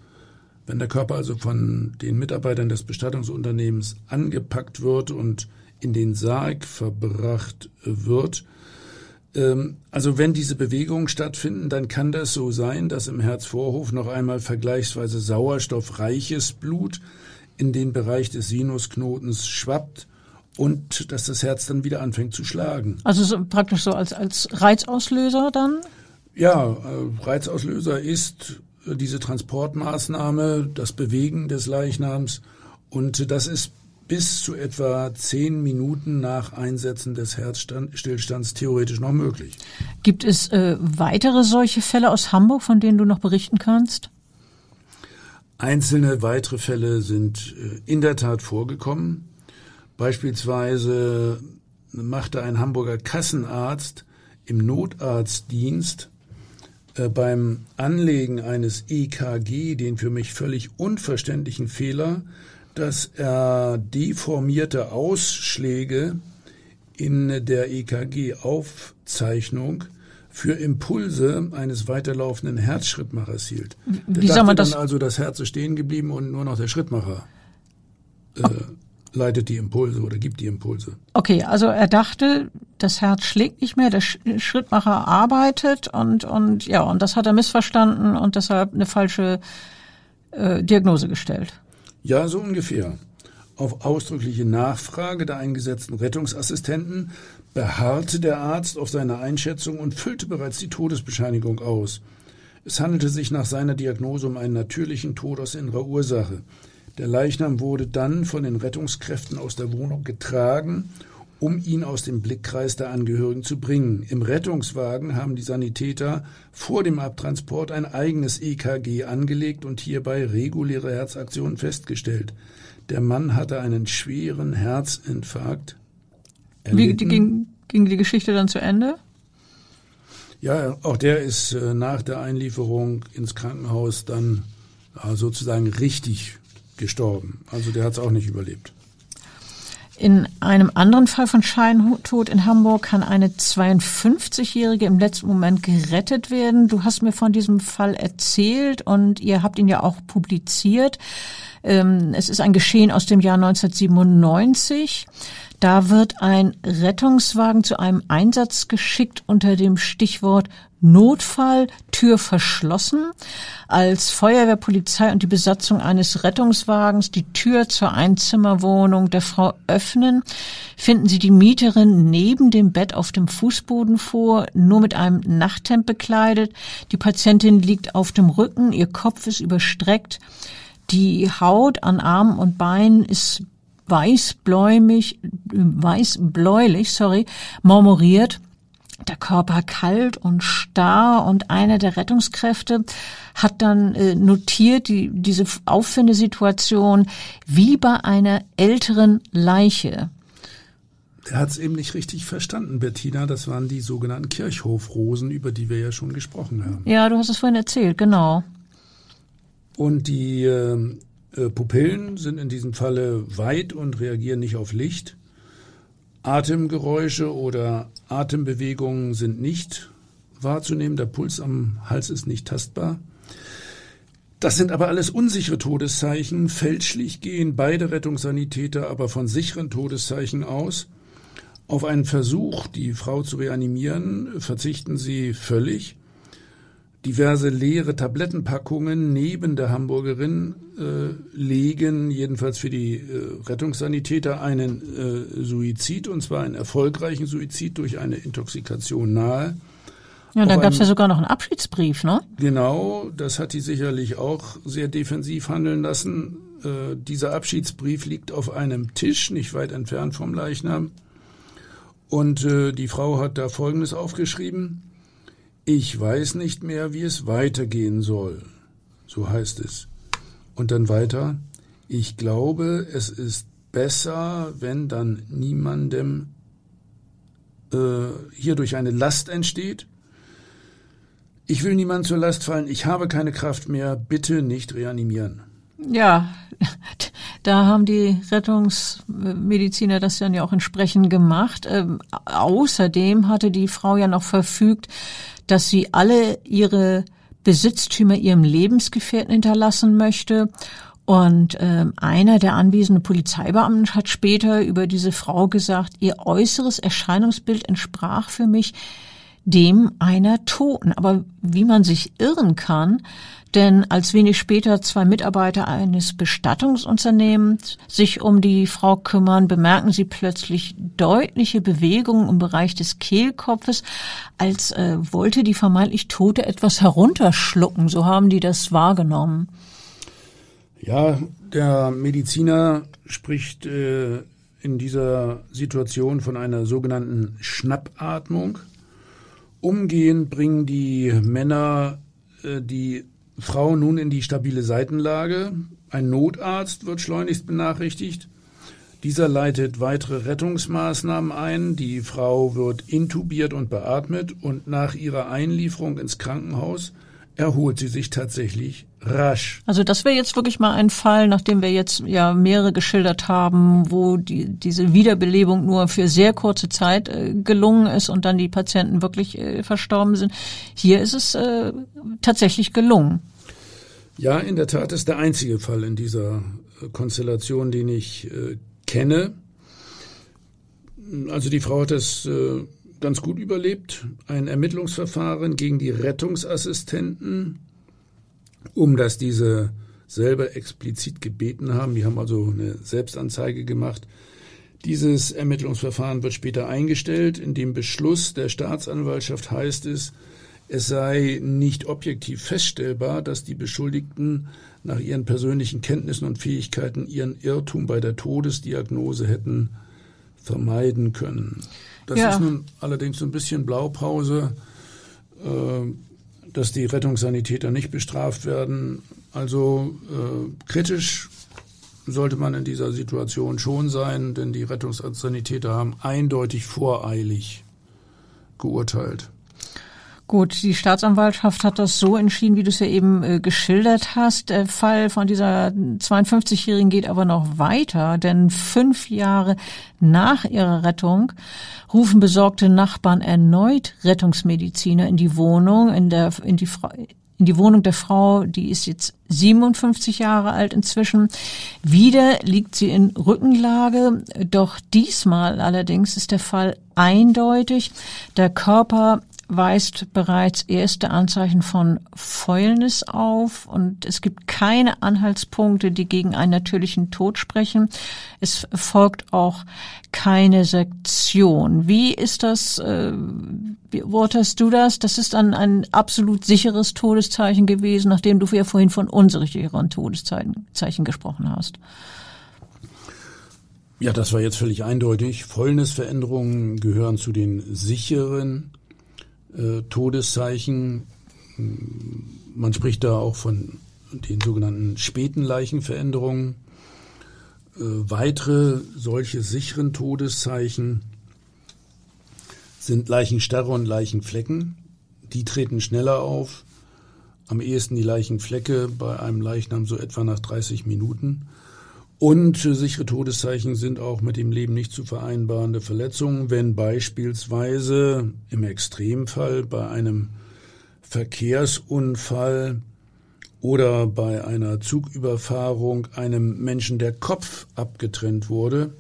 wenn der Körper also von den Mitarbeitern des Bestattungsunternehmens angepackt wird und in den Sarg verbracht wird, ähm, also wenn diese Bewegungen stattfinden, dann kann das so sein, dass im Herzvorhof noch einmal vergleichsweise sauerstoffreiches Blut in den Bereich des Sinusknotens schwappt und dass das Herz dann wieder anfängt zu schlagen. Also so, praktisch so als, als Reizauslöser dann? Ja, äh, Reizauslöser ist diese Transportmaßnahme, das Bewegen des Leichnams. Und das ist bis zu etwa zehn Minuten nach Einsetzen des Herzstillstands theoretisch noch möglich. Gibt es äh, weitere solche Fälle aus Hamburg, von denen du noch berichten kannst? Einzelne weitere Fälle sind äh, in der Tat vorgekommen. Beispielsweise machte ein Hamburger Kassenarzt im Notarztdienst äh, beim Anlegen eines EKG den für mich völlig unverständlichen Fehler, dass er deformierte Ausschläge in der EKG-Aufzeichnung für Impulse eines weiterlaufenden Herzschrittmachers hielt. Wie soll man das? Dann also das Herz ist stehen geblieben und nur noch der Schrittmacher äh, leitet die Impulse oder gibt die Impulse. Okay, also er dachte, das Herz schlägt nicht mehr, der Schrittmacher arbeitet und und ja und das hat er missverstanden und deshalb eine falsche äh, Diagnose gestellt. Ja, so ungefähr. Auf ausdrückliche Nachfrage der eingesetzten Rettungsassistenten beharrte der Arzt auf seiner Einschätzung und füllte bereits die Todesbescheinigung aus. Es handelte sich nach seiner Diagnose um einen natürlichen Tod aus innerer Ursache. Der Leichnam wurde dann von den Rettungskräften aus der Wohnung getragen, um ihn aus dem Blickkreis der Angehörigen zu bringen. Im Rettungswagen haben die Sanitäter vor dem Abtransport ein eigenes EKG angelegt und hierbei reguläre Herzaktionen festgestellt. Der Mann hatte einen schweren Herzinfarkt wie ging, ging die Geschichte dann zu Ende? Ja, auch der ist äh, nach der Einlieferung ins Krankenhaus dann äh, sozusagen richtig gestorben. Also der hat es auch nicht überlebt. In einem anderen Fall von Scheintod in Hamburg kann eine 52-Jährige im letzten Moment gerettet werden. Du hast mir von diesem Fall erzählt und ihr habt ihn ja auch publiziert. Ähm, es ist ein Geschehen aus dem Jahr 1997. Da wird ein Rettungswagen zu einem Einsatz geschickt unter dem Stichwort Notfall, Tür verschlossen. Als Feuerwehr, Polizei und die Besatzung eines Rettungswagens die Tür zur Einzimmerwohnung der Frau öffnen, finden sie die Mieterin neben dem Bett auf dem Fußboden vor, nur mit einem Nachthemd bekleidet. Die Patientin liegt auf dem Rücken, ihr Kopf ist überstreckt. Die Haut an Armen und Beinen ist weißbläumig, weißbläulich, sorry, marmoriert. Der Körper kalt und starr und einer der Rettungskräfte hat dann äh, notiert die, diese Auffindesituation wie bei einer älteren Leiche. Er hat es eben nicht richtig verstanden, Bettina. Das waren die sogenannten Kirchhofrosen, über die wir ja schon gesprochen haben. Ja, du hast es vorhin erzählt, genau. Und die äh, äh, Pupillen sind in diesem Falle weit und reagieren nicht auf Licht. Atemgeräusche oder Atembewegungen sind nicht wahrzunehmen. Der Puls am Hals ist nicht tastbar. Das sind aber alles unsichere Todeszeichen. Fälschlich gehen beide Rettungssanitäter aber von sicheren Todeszeichen aus. Auf einen Versuch, die Frau zu reanimieren, verzichten sie völlig diverse leere Tablettenpackungen neben der Hamburgerin äh, legen, jedenfalls für die äh, Rettungssanitäter, einen äh, Suizid, und zwar einen erfolgreichen Suizid durch eine Intoxikation nahe. Ja, dann gab es ja sogar noch einen Abschiedsbrief, ne? Genau, das hat die sicherlich auch sehr defensiv handeln lassen. Äh, dieser Abschiedsbrief liegt auf einem Tisch, nicht weit entfernt vom Leichnam. Und äh, die Frau hat da Folgendes aufgeschrieben. Ich weiß nicht mehr, wie es weitergehen soll. So heißt es. Und dann weiter. Ich glaube, es ist besser, wenn dann niemandem äh, hierdurch eine Last entsteht. Ich will niemand zur Last fallen. Ich habe keine Kraft mehr. Bitte nicht reanimieren. Ja, [laughs] da haben die Rettungsmediziner das dann ja auch entsprechend gemacht. Ähm, außerdem hatte die Frau ja noch verfügt, dass sie alle ihre Besitztümer ihrem Lebensgefährten hinterlassen möchte. Und äh, einer der anwesenden Polizeibeamten hat später über diese Frau gesagt, ihr äußeres Erscheinungsbild entsprach für mich dem einer Toten. Aber wie man sich irren kann, denn als wenig später zwei Mitarbeiter eines Bestattungsunternehmens sich um die Frau kümmern, bemerken sie plötzlich deutliche Bewegungen im Bereich des Kehlkopfes, als äh, wollte die vermeintlich Tote etwas herunterschlucken. So haben die das wahrgenommen. Ja, der Mediziner spricht äh, in dieser Situation von einer sogenannten Schnappatmung. Umgehend bringen die Männer äh, die Frau nun in die stabile Seitenlage. Ein Notarzt wird schleunigst benachrichtigt. Dieser leitet weitere Rettungsmaßnahmen ein. Die Frau wird intubiert und beatmet und nach ihrer Einlieferung ins Krankenhaus erholt sie sich tatsächlich rasch. Also das wäre jetzt wirklich mal ein Fall, nachdem wir jetzt ja mehrere geschildert haben, wo die, diese Wiederbelebung nur für sehr kurze Zeit äh, gelungen ist und dann die Patienten wirklich äh, verstorben sind. Hier ist es äh, tatsächlich gelungen. Ja, in der Tat ist der einzige Fall in dieser äh, Konstellation, den ich äh, kenne. Also die Frau hat es äh, ganz gut überlebt. Ein Ermittlungsverfahren gegen die Rettungsassistenten, um dass diese selber explizit gebeten haben. Die haben also eine Selbstanzeige gemacht. Dieses Ermittlungsverfahren wird später eingestellt. In dem Beschluss der Staatsanwaltschaft heißt es, es sei nicht objektiv feststellbar, dass die Beschuldigten nach ihren persönlichen Kenntnissen und Fähigkeiten ihren Irrtum bei der Todesdiagnose hätten vermeiden können. Das ja. ist nun allerdings so ein bisschen Blaupause, äh, dass die Rettungssanitäter nicht bestraft werden. Also äh, kritisch sollte man in dieser Situation schon sein, denn die Rettungssanitäter haben eindeutig voreilig geurteilt. Gut, die Staatsanwaltschaft hat das so entschieden, wie du es ja eben äh, geschildert hast. Der Fall von dieser 52-Jährigen geht aber noch weiter, denn fünf Jahre nach ihrer Rettung rufen besorgte Nachbarn erneut Rettungsmediziner in die Wohnung, in der, in die, in die Wohnung der Frau, die ist jetzt 57 Jahre alt inzwischen. Wieder liegt sie in Rückenlage, doch diesmal allerdings ist der Fall eindeutig. Der Körper weist bereits erste Anzeichen von Fäulnis auf und es gibt keine Anhaltspunkte, die gegen einen natürlichen Tod sprechen. Es folgt auch keine Sektion. Wie ist das, äh, wie beurteilst du das? Das ist ein, ein absolut sicheres Todeszeichen gewesen, nachdem du ja vorhin von unsicheren Todeszeichen gesprochen hast. Ja, das war jetzt völlig eindeutig. Fäulnisveränderungen gehören zu den sicheren äh, Todeszeichen. Man spricht da auch von den sogenannten späten Leichenveränderungen. Äh, weitere solche sicheren Todeszeichen sind Leichenstarre und Leichenflecken. Die treten schneller auf. Am ehesten die Leichenflecke bei einem Leichnam so etwa nach 30 Minuten. Und sichere Todeszeichen sind auch mit dem Leben nicht zu vereinbarende Verletzungen, wenn beispielsweise im Extremfall bei einem Verkehrsunfall oder bei einer Zugüberfahrung einem Menschen der Kopf abgetrennt wurde.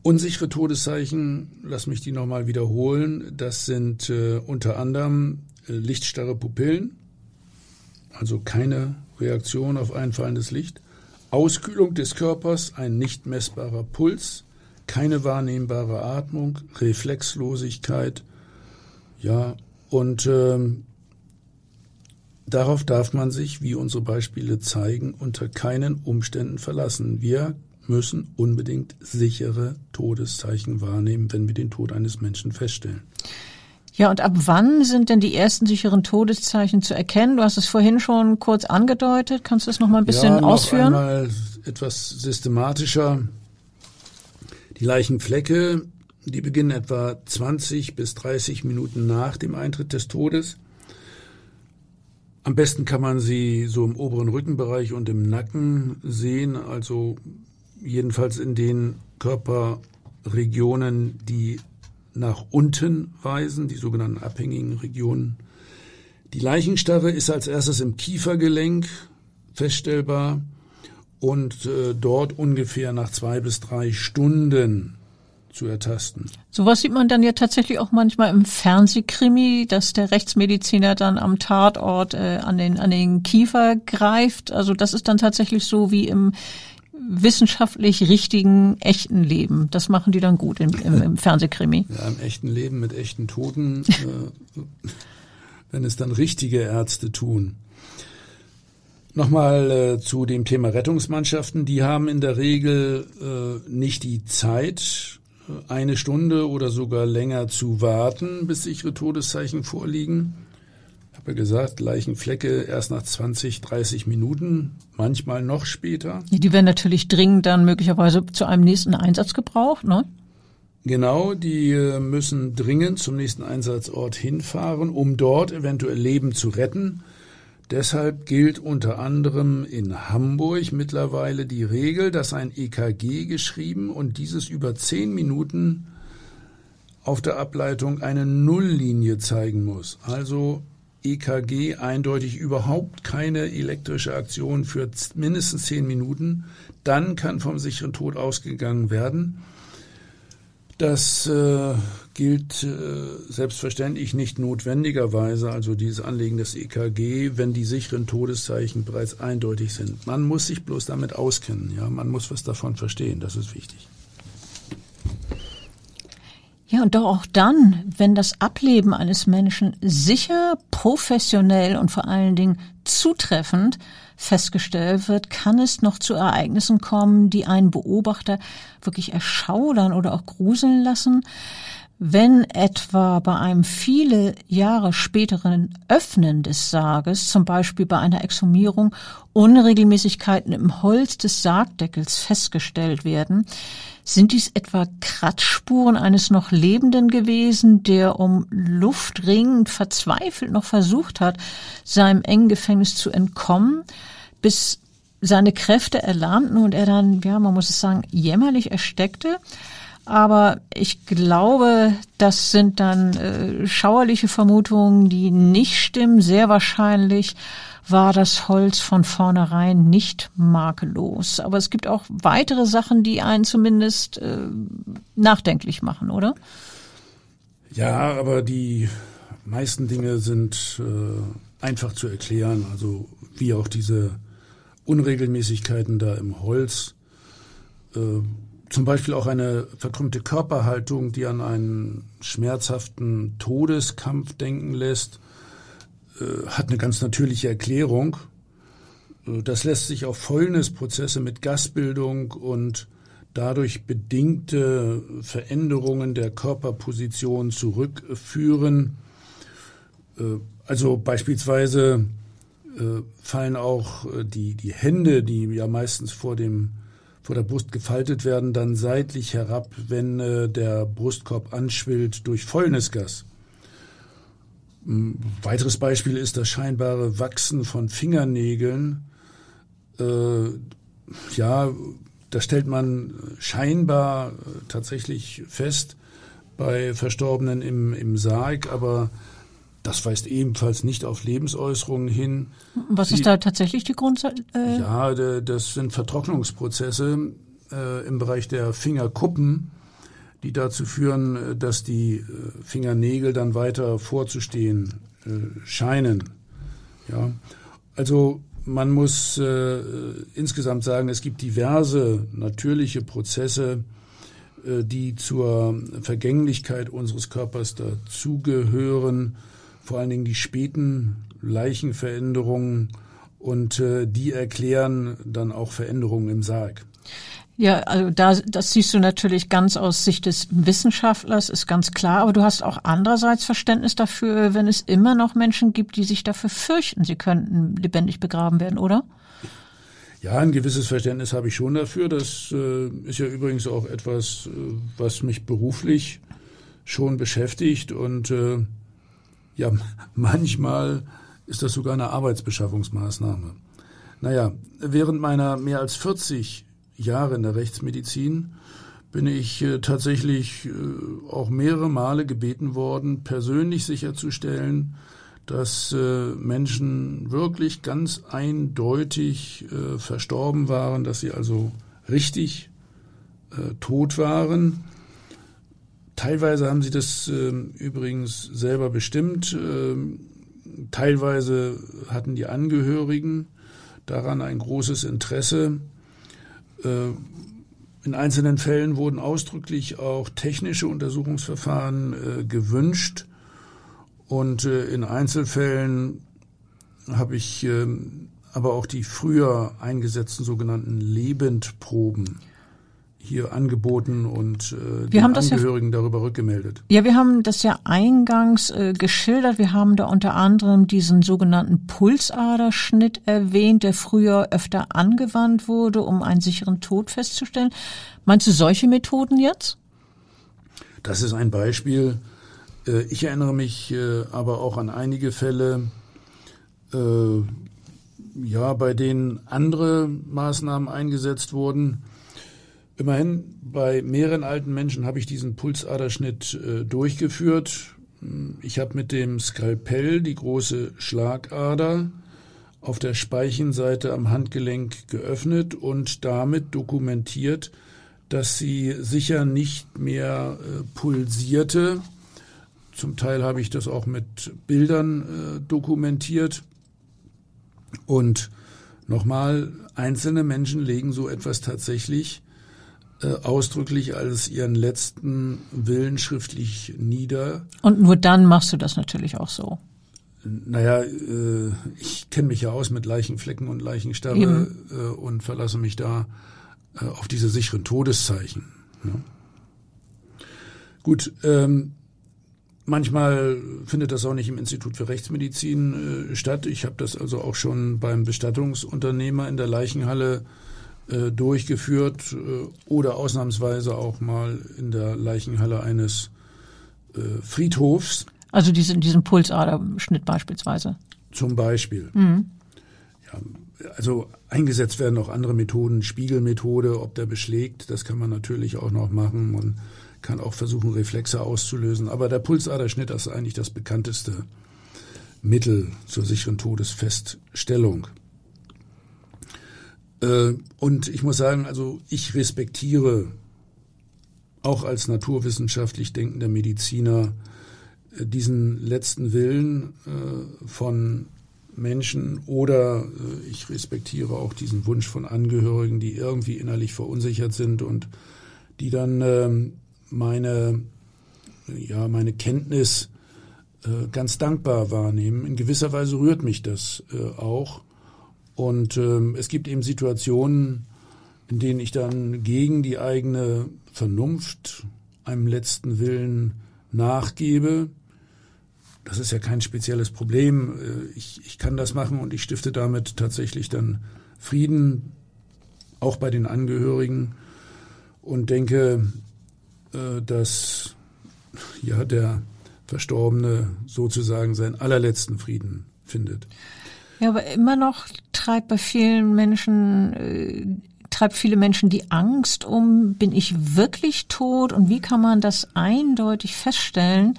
Unsichere Todeszeichen, lass mich die nochmal wiederholen, das sind äh, unter anderem äh, lichtstarre Pupillen, also keine Reaktion auf einfallendes Licht, Auskühlung des Körpers, ein nicht messbarer Puls, keine wahrnehmbare Atmung, Reflexlosigkeit, ja, und ähm, darauf darf man sich, wie unsere Beispiele zeigen, unter keinen Umständen verlassen. Wir müssen unbedingt sichere Todeszeichen wahrnehmen, wenn wir den Tod eines Menschen feststellen. Ja, und ab wann sind denn die ersten sicheren Todeszeichen zu erkennen? Du hast es vorhin schon kurz angedeutet. Kannst du das noch mal ein bisschen ja, noch ausführen? Einmal etwas systematischer. Die Leichenflecke, die beginnen etwa 20 bis 30 Minuten nach dem Eintritt des Todes. Am besten kann man sie so im oberen Rückenbereich und im Nacken sehen, also jedenfalls in den Körperregionen, die nach unten weisen, die sogenannten abhängigen Regionen. Die Leichenstarre ist als erstes im Kiefergelenk feststellbar und äh, dort ungefähr nach zwei bis drei Stunden zu ertasten. Sowas sieht man dann ja tatsächlich auch manchmal im Fernsehkrimi, dass der Rechtsmediziner dann am Tatort äh, an den an den Kiefer greift. Also das ist dann tatsächlich so wie im wissenschaftlich richtigen, echten Leben. Das machen die dann gut im, im, im Fernsehkrimi. Ja, im echten Leben mit echten Toten, äh, [laughs] wenn es dann richtige Ärzte tun. Nochmal äh, zu dem Thema Rettungsmannschaften. Die haben in der Regel äh, nicht die Zeit, äh, eine Stunde oder sogar länger zu warten, bis sichere Todeszeichen vorliegen habe gesagt, Leichenflecke erst nach 20, 30 Minuten, manchmal noch später. Die werden natürlich dringend dann möglicherweise zu einem nächsten Einsatz gebraucht, ne? Genau, die äh, müssen dringend zum nächsten Einsatzort hinfahren, um dort eventuell Leben zu retten. Deshalb gilt unter anderem in Hamburg mittlerweile die Regel, dass ein EKG geschrieben und dieses über zehn Minuten auf der Ableitung eine Nulllinie zeigen muss. Also EKG eindeutig überhaupt keine elektrische Aktion für mindestens zehn Minuten. Dann kann vom sicheren Tod ausgegangen werden. Das äh, gilt äh, selbstverständlich nicht notwendigerweise, also dieses Anlegen des EKG, wenn die sicheren Todeszeichen bereits eindeutig sind. Man muss sich bloß damit auskennen, ja, man muss was davon verstehen, das ist wichtig. Ja, und doch auch dann, wenn das Ableben eines Menschen sicher, professionell und vor allen Dingen zutreffend festgestellt wird, kann es noch zu Ereignissen kommen, die einen Beobachter wirklich erschaudern oder auch gruseln lassen. Wenn etwa bei einem viele Jahre späteren Öffnen des Sarges, zum Beispiel bei einer Exhumierung, Unregelmäßigkeiten im Holz des Sargdeckels festgestellt werden, sind dies etwa Kratzspuren eines noch Lebenden gewesen, der um Luft ringend verzweifelt noch versucht hat, seinem engen Gefängnis zu entkommen, bis seine Kräfte erlahmten und er dann, ja, man muss es sagen, jämmerlich ersteckte? Aber ich glaube, das sind dann äh, schauerliche Vermutungen, die nicht stimmen. Sehr wahrscheinlich war das Holz von vornherein nicht makellos. Aber es gibt auch weitere Sachen, die einen zumindest äh, nachdenklich machen, oder? Ja, aber die meisten Dinge sind äh, einfach zu erklären. Also wie auch diese Unregelmäßigkeiten da im Holz. Äh, zum Beispiel auch eine verkrümmte Körperhaltung, die an einen schmerzhaften Todeskampf denken lässt äh, hat eine ganz natürliche Erklärung. Äh, das lässt sich auf Fäulnisprozesse mit Gasbildung und dadurch bedingte Veränderungen der Körperposition zurückführen. Äh, also beispielsweise fallen auch die, die Hände, die ja meistens vor dem vor der Brust gefaltet werden, dann seitlich herab, wenn der Brustkorb anschwillt durch Fäulnisgas. Ein weiteres Beispiel ist das scheinbare Wachsen von Fingernägeln. Äh, ja, da stellt man scheinbar tatsächlich fest bei Verstorbenen im, im Sarg, aber das weist ebenfalls nicht auf Lebensäußerungen hin. Was ist da tatsächlich die Grundsatz? Äh ja, das sind Vertrocknungsprozesse äh, im Bereich der Fingerkuppen die dazu führen, äh, dass die äh, Fingernägel dann weiter vorzustehen äh, scheinen. Ja, also man muss äh, insgesamt sagen, es gibt diverse natürliche Prozesse, äh, die zur Vergänglichkeit unseres Körpers dazugehören, vor allen Dingen die späten Leichenveränderungen und äh, die erklären dann auch Veränderungen im Sarg. Ja, also da, das siehst du natürlich ganz aus Sicht des Wissenschaftlers, ist ganz klar. Aber du hast auch andererseits Verständnis dafür, wenn es immer noch Menschen gibt, die sich dafür fürchten, sie könnten lebendig begraben werden, oder? Ja, ein gewisses Verständnis habe ich schon dafür. Das äh, ist ja übrigens auch etwas, äh, was mich beruflich schon beschäftigt. Und äh, ja, manchmal ist das sogar eine Arbeitsbeschaffungsmaßnahme. Naja, während meiner mehr als 40 Jahre in der Rechtsmedizin bin ich äh, tatsächlich äh, auch mehrere Male gebeten worden, persönlich sicherzustellen, dass äh, Menschen wirklich ganz eindeutig verstorben waren, dass sie also richtig tot waren. Teilweise haben sie das ähm, übrigens selber bestimmt. Ähm, teilweise hatten die Angehörigen daran ein großes Interesse. Äh, in einzelnen Fällen wurden ausdrücklich auch technische Untersuchungsverfahren äh, gewünscht. Und äh, in Einzelfällen habe ich äh, aber auch die früher eingesetzten sogenannten Lebendproben hier angeboten und äh, wir den Angehörigen ja, darüber rückgemeldet. Ja, wir haben das ja eingangs äh, geschildert. Wir haben da unter anderem diesen sogenannten Pulsaderschnitt erwähnt, der früher öfter angewandt wurde, um einen sicheren Tod festzustellen. Meinst du solche Methoden jetzt? Das ist ein Beispiel. Äh, ich erinnere mich äh, aber auch an einige Fälle, äh, ja, bei denen andere Maßnahmen eingesetzt wurden. Immerhin bei mehreren alten Menschen habe ich diesen Pulsaderschnitt durchgeführt. Ich habe mit dem Skalpell die große Schlagader auf der Speichenseite am Handgelenk geöffnet und damit dokumentiert, dass sie sicher nicht mehr äh, pulsierte. Zum Teil habe ich das auch mit Bildern äh, dokumentiert. Und nochmal, einzelne Menschen legen so etwas tatsächlich äh, ausdrücklich als ihren letzten Willen schriftlich nieder. Und nur dann machst du das natürlich auch so. Naja, äh, ich kenne mich ja aus mit Leichenflecken und Leichenstarre äh, und verlasse mich da äh, auf diese sicheren Todeszeichen. Ne? Gut, ähm, manchmal findet das auch nicht im Institut für Rechtsmedizin äh, statt. Ich habe das also auch schon beim Bestattungsunternehmer in der Leichenhalle äh, durchgeführt äh, oder ausnahmsweise auch mal in der Leichenhalle eines äh, Friedhofs. Also diesen, diesen Pulsaderschnitt beispielsweise. Zum Beispiel. Mhm. Ja, also eingesetzt werden auch andere Methoden, Spiegelmethode, ob der beschlägt, das kann man natürlich auch noch machen. Man kann auch versuchen, Reflexe auszulösen. Aber der Pulsaderschnitt ist eigentlich das bekannteste Mittel zur sicheren Todesfeststellung. Äh, und ich muss sagen, also ich respektiere auch als naturwissenschaftlich denkender Mediziner äh, diesen letzten Willen äh, von Menschen oder ich respektiere auch diesen Wunsch von Angehörigen, die irgendwie innerlich verunsichert sind und die dann ähm, meine, ja, meine Kenntnis ganz dankbar wahrnehmen. In gewisser Weise rührt mich das auch. Und ähm, es gibt eben Situationen, in denen ich dann gegen die eigene Vernunft einem letzten Willen nachgebe das ist ja kein spezielles Problem. Äh, ich, ich kann das machen und ich stifte damit tatsächlich dann Frieden, auch bei den Angehörigen und denke, äh, dass ja der Verstorbene sozusagen seinen allerletzten Frieden findet. Ja, aber immer noch treibt bei vielen Menschen äh, treibt viele Menschen die Angst um, bin ich wirklich tot und wie kann man das eindeutig feststellen?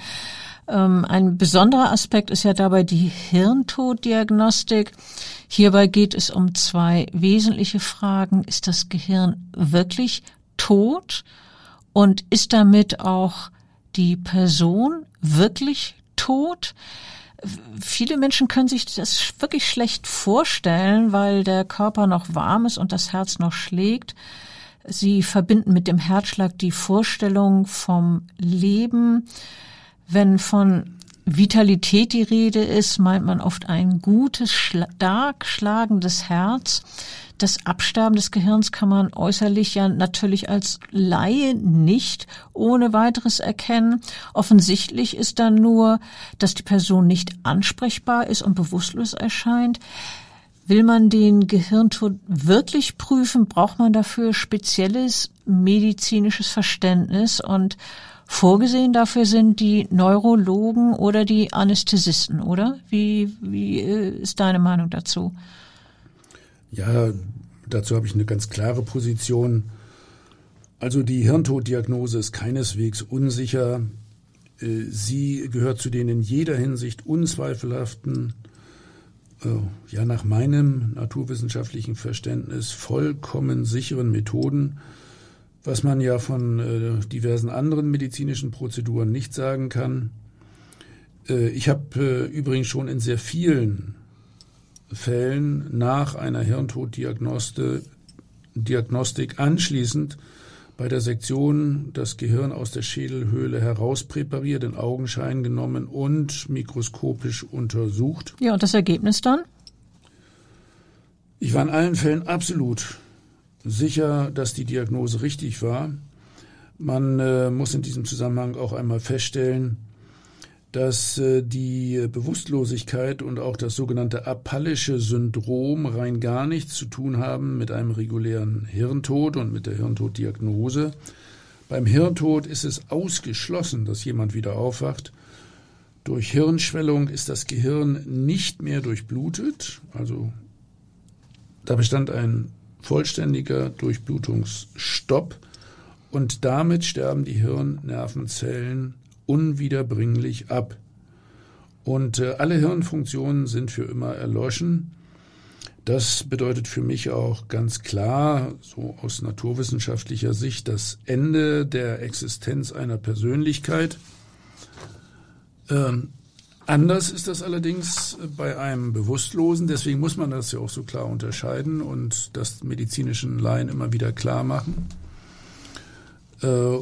Ähm, ein besonderer Aspekt ist ja dabei die Hirntoddiagnostik. Hierbei geht es um zwei wesentliche Fragen. Ist das Gehirn wirklich tot? Und ist damit auch die Person wirklich tot? Viele Menschen können sich das wirklich schlecht vorstellen, weil der Körper noch warm ist und das Herz noch schlägt. Sie verbinden mit dem Herzschlag die Vorstellung vom Leben. Wenn von Vitalität die Rede ist, meint man oft ein gutes, stark schlagendes Herz. Das Absterben des Gehirns kann man äußerlich ja natürlich als Laie nicht ohne weiteres erkennen. Offensichtlich ist dann nur, dass die Person nicht ansprechbar ist und bewusstlos erscheint. Will man den Gehirntod wirklich prüfen, braucht man dafür spezielles medizinisches Verständnis und Vorgesehen dafür sind die Neurologen oder die Anästhesisten, oder? Wie, wie äh, ist deine Meinung dazu? Ja, dazu habe ich eine ganz klare Position. Also die Hirntoddiagnose ist keineswegs unsicher. Äh, sie gehört zu den in jeder Hinsicht unzweifelhaften, äh, ja nach meinem naturwissenschaftlichen Verständnis vollkommen sicheren Methoden, was man ja von äh, diversen anderen medizinischen Prozeduren nicht sagen kann. Äh, ich habe äh, übrigens schon in sehr vielen Fällen nach einer Hirntoddiagnostik anschließend bei der Sektion das Gehirn aus der Schädelhöhle herauspräpariert, in Augenschein genommen und mikroskopisch untersucht. Ja, und das Ergebnis dann? Ich war in allen Fällen absolut sicher, dass die Diagnose richtig war. Man äh, muss in diesem Zusammenhang auch einmal feststellen, dass äh, die Bewusstlosigkeit und auch das sogenannte apallische Syndrom rein gar nichts zu tun haben mit einem regulären Hirntod und mit der Hirntoddiagnose. Beim Hirntod ist es ausgeschlossen, dass jemand wieder aufwacht. Durch Hirnschwellung ist das Gehirn nicht mehr durchblutet, also da bestand ein vollständiger Durchblutungsstopp und damit sterben die Hirnnervenzellen unwiederbringlich ab. Und äh, alle Hirnfunktionen sind für immer erloschen. Das bedeutet für mich auch ganz klar, so aus naturwissenschaftlicher Sicht, das Ende der Existenz einer Persönlichkeit. Ähm, anders ist das allerdings bei einem Bewusstlosen, deswegen muss man das ja auch so klar unterscheiden und das medizinischen Laien immer wieder klar machen. Äh,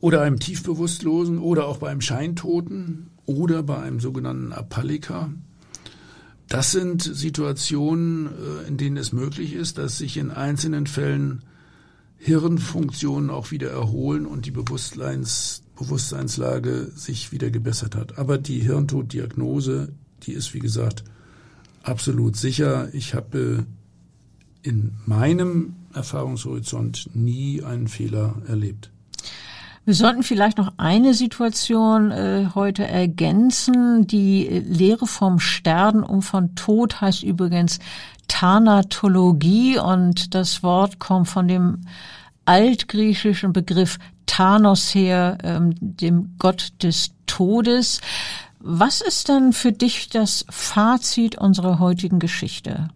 oder einem Tiefbewusstlosen oder auch bei einem Scheintoten oder bei einem sogenannten Apalliker. Das sind Situationen, äh, in denen es möglich ist, dass sich in einzelnen Fällen Hirnfunktionen auch wieder erholen und die Bewusstseins, Bewusstseinslage sich wieder gebessert hat. Aber die Hirntoddiagnose, die ist, wie gesagt, absolut sicher. Ich habe in meinem Erfahrungshorizont nie einen Fehler erlebt. Wir sollten vielleicht noch eine Situation äh, heute ergänzen. Die Lehre vom Sterben und von Tod heißt übrigens Thanatologie und das Wort kommt von dem altgriechischen Begriff Thanos her, ähm, dem Gott des Todes. Was ist dann für dich das Fazit unserer heutigen Geschichte?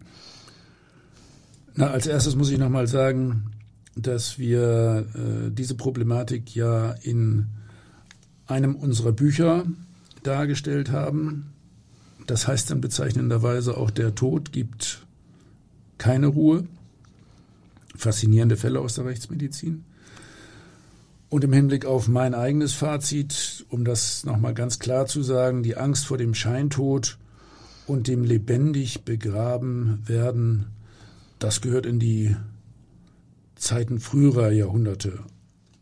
Na, als erstes muss ich nochmal sagen, dass wir äh, diese Problematik ja in einem unserer Bücher dargestellt haben. Das heißt dann bezeichnenderweise auch der Tod gibt keine Ruhe. Faszinierende Fälle aus der Rechtsmedizin. Und im Hinblick auf mein eigenes Fazit, um das nochmal ganz klar zu sagen, die Angst vor dem Scheintod und dem lebendig begraben werden das gehört in die Zeiten früherer Jahrhunderte.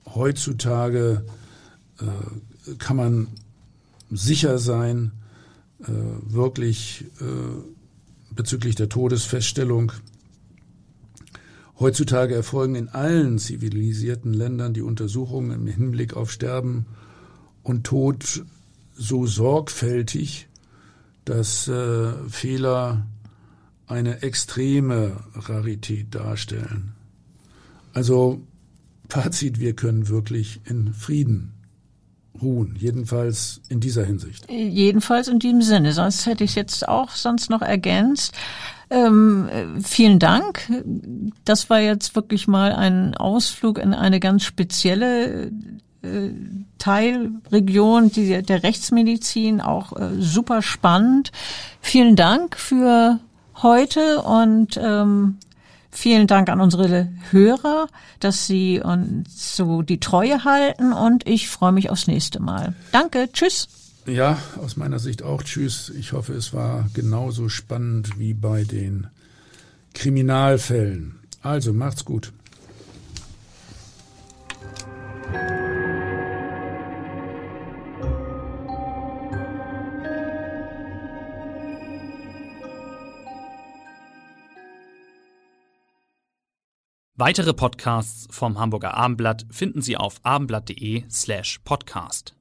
Heutzutage äh, kann man sicher sein, äh, wirklich äh, bezüglich der Todesfeststellung. Heutzutage erfolgen in allen zivilisierten Ländern die Untersuchungen im Hinblick auf Sterben und Tod so sorgfältig, dass äh, Fehler eine extreme Rarität darstellen. Also Fazit, wir können wirklich in Frieden ruhen, jedenfalls in dieser Hinsicht. Jedenfalls in diesem Sinne, sonst hätte ich es jetzt auch sonst noch ergänzt. Ähm, vielen Dank. Das war jetzt wirklich mal ein Ausflug in eine ganz spezielle äh, Teilregion die, der Rechtsmedizin, auch äh, super spannend. Vielen Dank für heute und ähm, vielen Dank an unsere Hörer, dass sie uns so die Treue halten und ich freue mich aufs nächste Mal. Danke, tschüss. Ja, aus meiner Sicht auch tschüss. Ich hoffe, es war genauso spannend wie bei den Kriminalfällen. Also macht's gut. Weitere Podcasts vom Hamburger Abendblatt finden Sie auf abendblatt.de slash podcast.